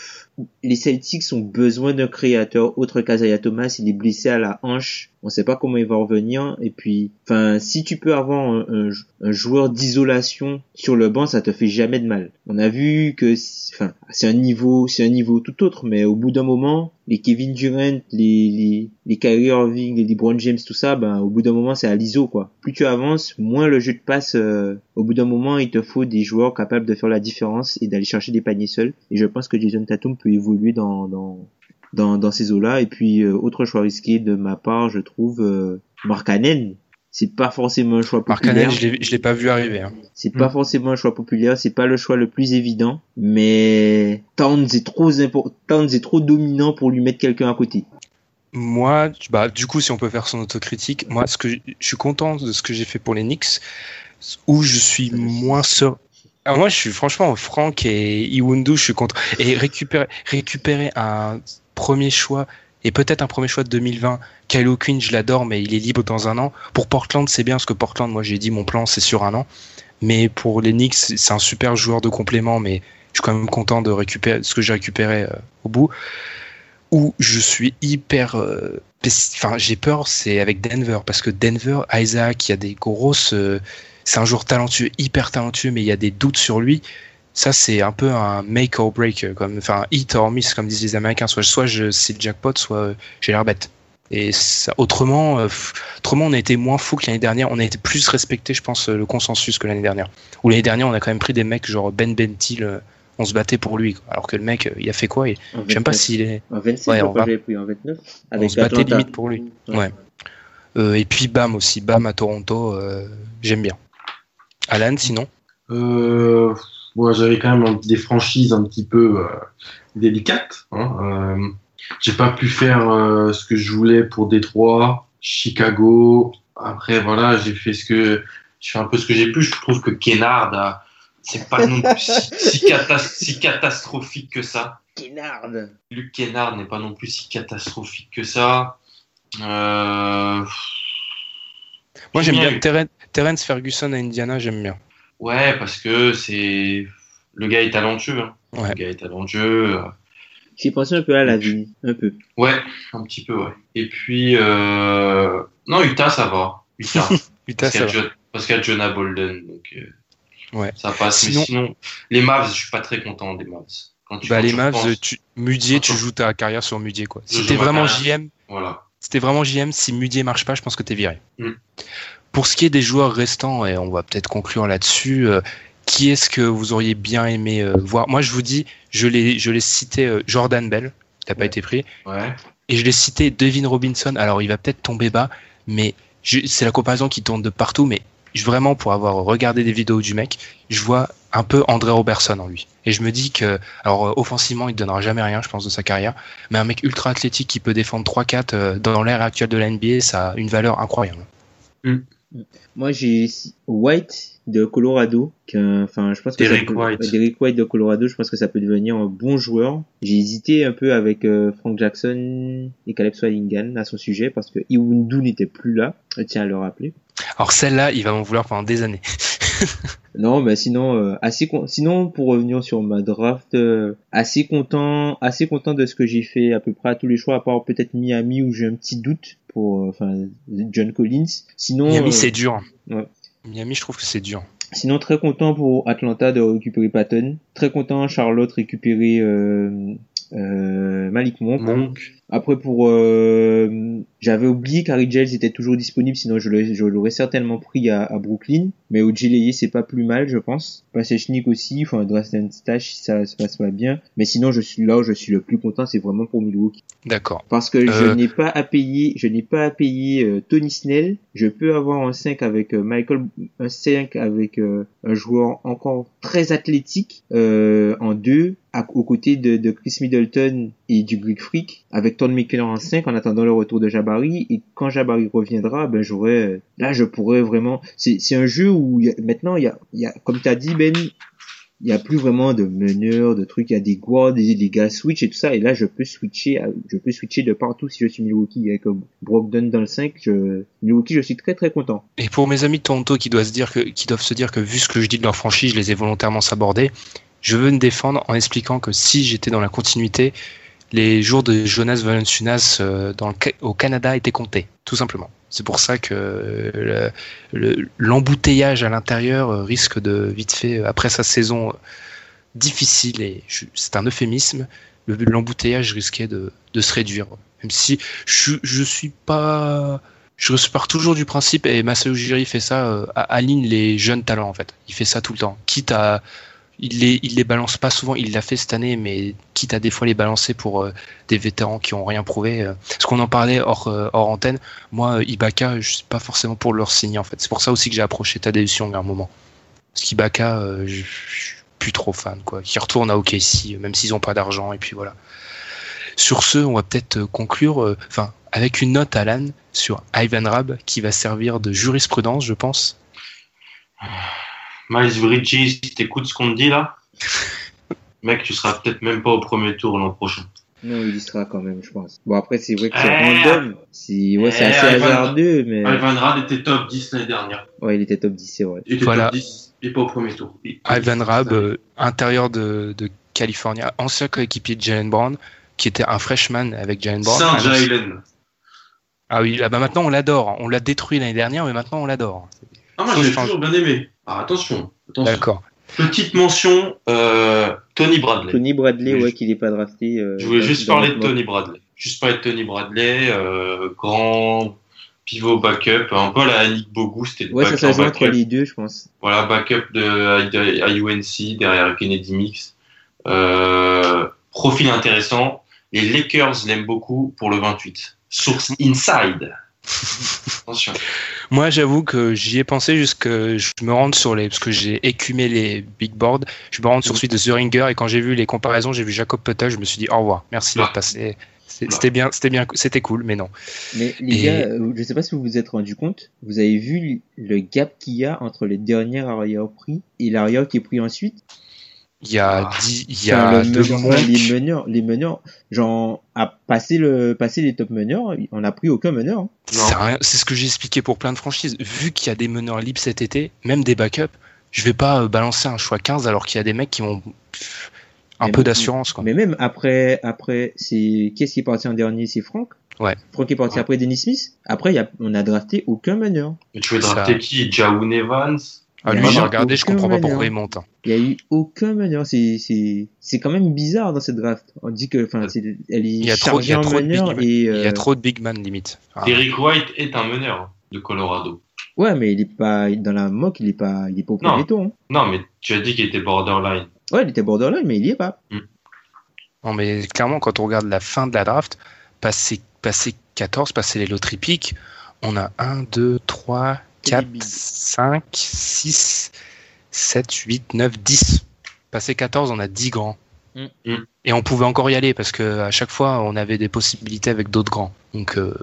les Celtics ont besoin d'un créateur autre qu'Azaya Thomas. Il est blessé à la hanche. On sait pas comment il va revenir. Et puis, enfin, si tu peux avoir un, un, un joueur d'isolation sur le banc, ça te fait jamais de mal. On a vu que, enfin, c'est un niveau, c'est un niveau tout autre, mais au bout d'un moment, les Kevin Durant, les, les, les Kyrie Irving, les LeBron James, tout ça, ben, au bout d'un moment, c'est à l'ISO, quoi. Plus tu avances, moins le jeu de passe, euh, au bout d'un moment, il te faut des joueurs capables de faire la différence et d'aller chercher des paniers seuls. Et je pense que Jason Tatum peut évoluer dans, dans, dans, dans ces eaux-là. Et puis, euh, autre choix risqué de ma part, je trouve, euh, Mark Cannon. C'est pas forcément un choix populaire. Canel, je l'ai je l'ai pas vu arriver. hein. C'est pas forcément un choix populaire, c'est pas le choix le plus évident, mais Towns est trop Towns est trop dominant pour lui mettre quelqu'un à côté. Moi, bah, du coup, si on peut faire son autocritique, moi, ce que je je suis content de ce que j'ai fait pour les Knicks, où je suis moins sûr. Ah, moi, je suis franchement Franck et Iwundu, je suis content. Et récupérer, récupérer un premier choix et peut-être un premier choix de 2020. Kylo Quinn, je l'adore, mais il est libre dans un an. Pour Portland, c'est bien parce que Portland, moi, j'ai dit mon plan, c'est sur un an. Mais pour les Knicks, c'est un super joueur de complément, mais je suis quand même content de récupérer ce que j'ai récupéré euh, au bout où je suis hyper euh, enfin j'ai peur c'est avec Denver parce que Denver Isaac il y a des grosses euh, c'est un joueur talentueux hyper talentueux mais il y a des doutes sur lui ça c'est un peu un make or break euh, comme enfin hit or miss comme disent les américains soit soit je c'est le jackpot soit euh, j'ai l'air bête et ça, autrement euh, autrement on a été moins fou que l'année dernière on a été plus respecté je pense le consensus que l'année dernière où l'année dernière on a quand même pris des mecs genre Ben Bentil on se battait pour lui quoi. alors que le mec il a fait quoi? En je sais pas 29. s'il est En 27, Ouais, je on crois va- pris en 29. on se battait limite pour lui. Ouais. Ouais. Euh, et puis Bam aussi, Bam à Toronto, euh, j'aime bien. Alan, sinon Euh, ouais, j'avais quand même des franchises un petit peu euh, délicates. Hein. Euh, j'ai pas pu faire euh, ce que je voulais pour Détroit, Chicago. Après, voilà, j'ai fait ce que je fais un peu ce que j'ai pu. Je trouve que Kennard, a- c'est pas non plus si, si catas- si catastrophique que ça. Kennard. Luke Kennard n'est pas non plus si catastrophique que ça. Euh, Moi j'aime Bien bien eu. Terrence Ferguson à Indiana, j'aime bien. Ouais, parce que c'est le gars est talentueux. hein. Ouais. Le gars est talentueux. euh, J'ai pensé un peu à la vie, un peu. Ouais, un petit peu, ouais. Et puis, euh... non, Utah, ça va. Utah. Putain, parce qu'il y ça a va. Parce qu'il y a Jonah Bolden, donc euh, Ouais. ça passe. Sinon- Mais sinon, les Mavs, je suis pas très content des Mavs. Quand tu, Bah, quand les tu Mavs, tu, Mudier, tu joues ta carrière sur Mudier quoi. Si t'es vraiment carrière. JM, Voilà. si t'es vraiment JM, si Mudier marche pas, je pense que t'es viré. Mm. Pour ce qui est des joueurs restants, et on va peut-être conclure là-dessus, euh, qui est-ce que vous auriez bien aimé euh, voir? Moi, je vous dis, je l'ai, je l'ai cité euh, Jordan Bell, qui n'a pas été pris, Ouais. et je l'ai cité Devin Robinson. Alors, il va peut-être tomber bas, mais c'est la comparaison qui tourne de partout. Mais je- vraiment, pour avoir regardé des vidéos du mec, je vois un peu André Robertson en lui. Et je me dis que, alors, offensivement, il ne donnera jamais rien, je pense, de sa carrière. Mais un mec ultra athlétique qui peut défendre 3-4 euh, dans l'ère actuelle de la NBA, ça a une valeur incroyable. Moi, j'ai White de Colorado, euh, enfin, je pense que Derek peut- White. ouais, Derek White de Colorado, je pense que ça peut devenir un bon joueur. J'ai hésité un peu avec euh, Frank Jackson et Caleb Swallingan à son sujet parce que Iwundu n'était plus là. Je tiens à le rappeler. Alors, celle-là, il va m'en vouloir pendant des années. Non, mais sinon, euh, assez con- sinon pour revenir sur ma draft, euh, assez content, assez content de ce que j'ai fait à peu près à tous les choix, à part peut-être Miami où j'ai un petit doute pour, euh, enfin, John Collins. Sinon, Miami, c'est dur. ouais. Miami, je trouve que c'est dur. Sinon, très content pour Atlanta de récupérer Patton. Très content Charlotte récupérer euh, euh, Malik Monk. Monk. Après pour euh, j'avais oublié qu'Harry Giles était toujours disponible sinon je l'aurais, certainement pris à, à Brooklyn. Mais Ojileye c'est pas plus mal je pense. Pasechnik aussi enfin Dresden Stash ça se passe pas bien. Mais sinon je suis là où je suis le plus content c'est vraiment pour Milwaukee. D'accord. parce que je Euh. n'ai pas à payer je n'ai pas à payer euh, Tony Snell. Je peux avoir un 5 avec euh, Michael un 5 avec un joueur encore très athlétique euh, en 2 aux côtés de, de Chris Middleton et du Greek Freak avec Ton McKellar en 5 en attendant le retour de Jabari. Et quand Jabari reviendra ben j'aurais euh, là je pourrais vraiment c'est c'est un jeu où maintenant il y a, y a comme tu as dit Ben il y a plus vraiment de meneurs, de trucs, il y a des guards, des, des gars switch et tout ça, et là je peux switcher, je peux switcher de partout si je suis Milwaukee. Avec Brogdon dans le 5, je, Milwaukee je suis très très content. Et pour mes amis de Toronto qui doivent se dire que, qui doivent se dire que vu ce que je dis de leur franchise, je les ai volontairement sabordés, je veux me défendre en expliquant que si j'étais dans la continuité, les jours de Jonas Valanciunas euh, au Canada étaient comptés, tout simplement. C'est pour ça que le- le- l'embouteillage à l'intérieur euh, risque de vite fait, euh, après sa saison difficile, et c'est un euphémisme, le- l'embouteillage risquait de, se réduire. Même si je, je suis pas je pars toujours du principe, et Masayo Ujiri fait ça, aligne les jeunes talents en fait. Il fait ça tout le temps. Quitte à. Il les, les balance pas souvent, il l'a fait cette année, mais quitte à des fois les balancer pour euh, des vétérans qui ont rien prouvé. euh. parce qu'on en parlait hors, euh, antenne, moi, euh, Ibaka, je suis pas forcément pour leur signer en fait. C'est pour ça aussi que j'ai approché Tadeusz Young à un moment. Parce qu'Ibaka, je suis plus trop fan, quoi. Qui retourne à OKC, même s'ils ont pas d'argent, et puis voilà. Sur ce, on va peut-être conclure, enfin, avec une note, Alan, sur Ivan Rab, qui va servir de jurisprudence, je pense. Miles Bridges, t'écoutes ce qu'on te dit là? Mec, tu seras peut-être même pas au premier tour l'an prochain. Non, il y sera quand même, je pense. Bon, après, c'est vrai que c'est Eh, random. C'est, ouais, c'est eh, assez Ivan- hasardeux, mais, Ivan Rad était top 10 l'année dernière. ouais, il était top 10, c'est vrai. Il était Voilà. top 10 et pas au premier tour. Ivan Rab, euh, intérieur de, de Californie, ancien coéquipier de Jalen Brown, qui était un freshman avec Jalen Brown. Saint Ah, Jalen. Ah oui, là, bah maintenant on l'adore. On l'a détruit l'année dernière, mais maintenant on l'adore. Ah, moi j'ai toujours bien aimé. Ah, attention, attention. D'accord. Petite mention, euh, Tony Bradley. Tony Bradley, ouais, qu'il est pas drafté. euh, Je voulais juste parler de. Tony Bradley. Juste parler de Tony Bradley, euh, grand pivot backup, un peu à la Nick Bogu, c'était le Ouais, ça, back- ça joue entre backup. les deux, je pense. Voilà, backup de, de- à UNC derrière Kennedy Mix. Euh, profil intéressant. Les Lakers l'aiment beaucoup pour le 28. Source inside. Attention. Moi, j'avoue que j'y ai pensé jusque je me rende sur les parce que j'ai écumé les big boards. Je me rends sur celui de The Ringer et quand j'ai vu les comparaisons, j'ai vu Jacob Potel, je me suis dit au revoir, merci d'être Ah. passé. C'est- Ah. C'était bien, c'était bien, c'était cool, mais non. Mais les Et- gars, euh, je sais pas si vous vous êtes rendu compte, vous avez vu le gap qu'il y a entre les derniers arrière pris et l'arrière qui est pris ensuite? Il y a, Ah. dix- il y a le de meneur- Monk. les meneurs, les meneurs, genre à passer le, passer les top meneurs, on n'a pris aucun meneur. hein. C'est rien- c'est ce que j'ai expliqué pour plein de franchises. Vu qu'il y a des meneurs libres cet été, même des backups, je vais pas euh, balancer un choix 15 alors qu'il y a des mecs qui ont un Mais peu d'assurance. quoi. Mais même après, après, c'est qui est-ce qui est parti en dernier? C'est Franck? Ouais. Franck est parti Ouais. après Dennis Smith? Après, il y a, on a drafté aucun meneur. Mais tu veux drafter qui? Jaoun Evans? Ah, lui, a j'ai regardé, je comprends pas pourquoi il monte. hein. Il y a eu aucun meneur. C'est, c'est, c'est quand même bizarre dans cette draft. On dit que, enfin, c'est, elle est Il y a trop, il y chargée a en trop de et, il y euh, a trop de big man limite. Ah. Derrick White est un meneur de Colorado. ouais, mais il est pas, dans la mock, il est pas, il est pas au Non. premier tour. hein. Non, mais tu as dit qu'il était borderline. Ouais, il était borderline, mais il y est pas. Non, mais clairement, quand on regarde la fin de la draft, passer, passer 14, passer les loteries piques, on a 1, 2, 3, Que 4, des bigs. 5, 6, 7, 8, 9, 10. Passer 14, on a 10 grands. Mm. Mm. Et on pouvait encore y aller parce que à chaque fois, on avait des possibilités avec d'autres grands. Donc, euh,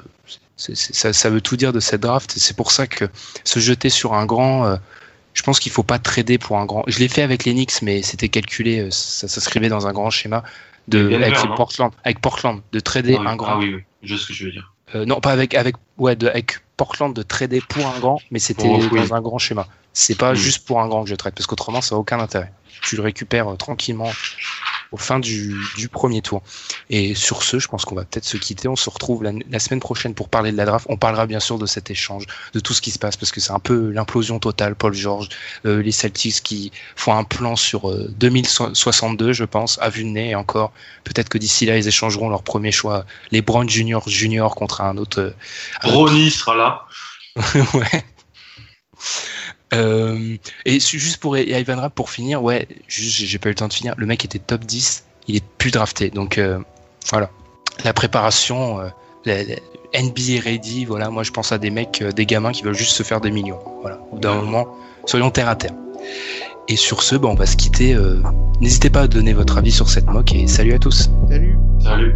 ça, ça veut tout dire de cette draft. C'est pour ça que se jeter sur un grand, euh, je pense qu'il faut pas trader pour un grand. Je l'ai fait avec les Knicks, mais c'était calculé. euh, Ça s'inscrivait dans un grand schéma de Denver, avec non Portland, avec Portland, de trader ah, oui. un grand. Ah oui, oui, je sais ce que je veux dire. Euh, non, pas avec avec ouais, de, avec Portland de trader pour un grand, mais c'était Oh, oui. dans un grand schéma. C'est pas Oui. juste pour un grand que je trade, parce qu'autrement ça a aucun intérêt. Tu le récupères euh, tranquillement au fin du, du, premier tour. Et sur ce, je pense qu'on va peut-être se quitter. On se retrouve la, semaine prochaine pour parler de la draft. On parlera bien sûr de cet échange, de tout ce qui se passe, parce que c'est un peu l'implosion totale. Paul George, euh, les Celtics qui font un plan sur 2062, je pense, à vue de nez. Et encore, peut-être que d'ici là, ils échangeront leur premier choix, les Brown Junior Junior contre un autre. Ronnie sera là. ouais. Euh, et juste pour Ivan Rapp, pour finir, ouais, j'ai pas eu le temps de finir. Le mec était top 10, il est plus drafté. Donc euh, voilà. La préparation, euh, NBA ready, voilà, moi je pense à des mecs, des gamins qui veulent juste se faire des millions. Voilà. D'un moment, soyons terre à terre. Et sur ce, bon, on va se quitter. N'hésitez pas à donner votre avis sur cette moque et salut à tous. Salut. Salut.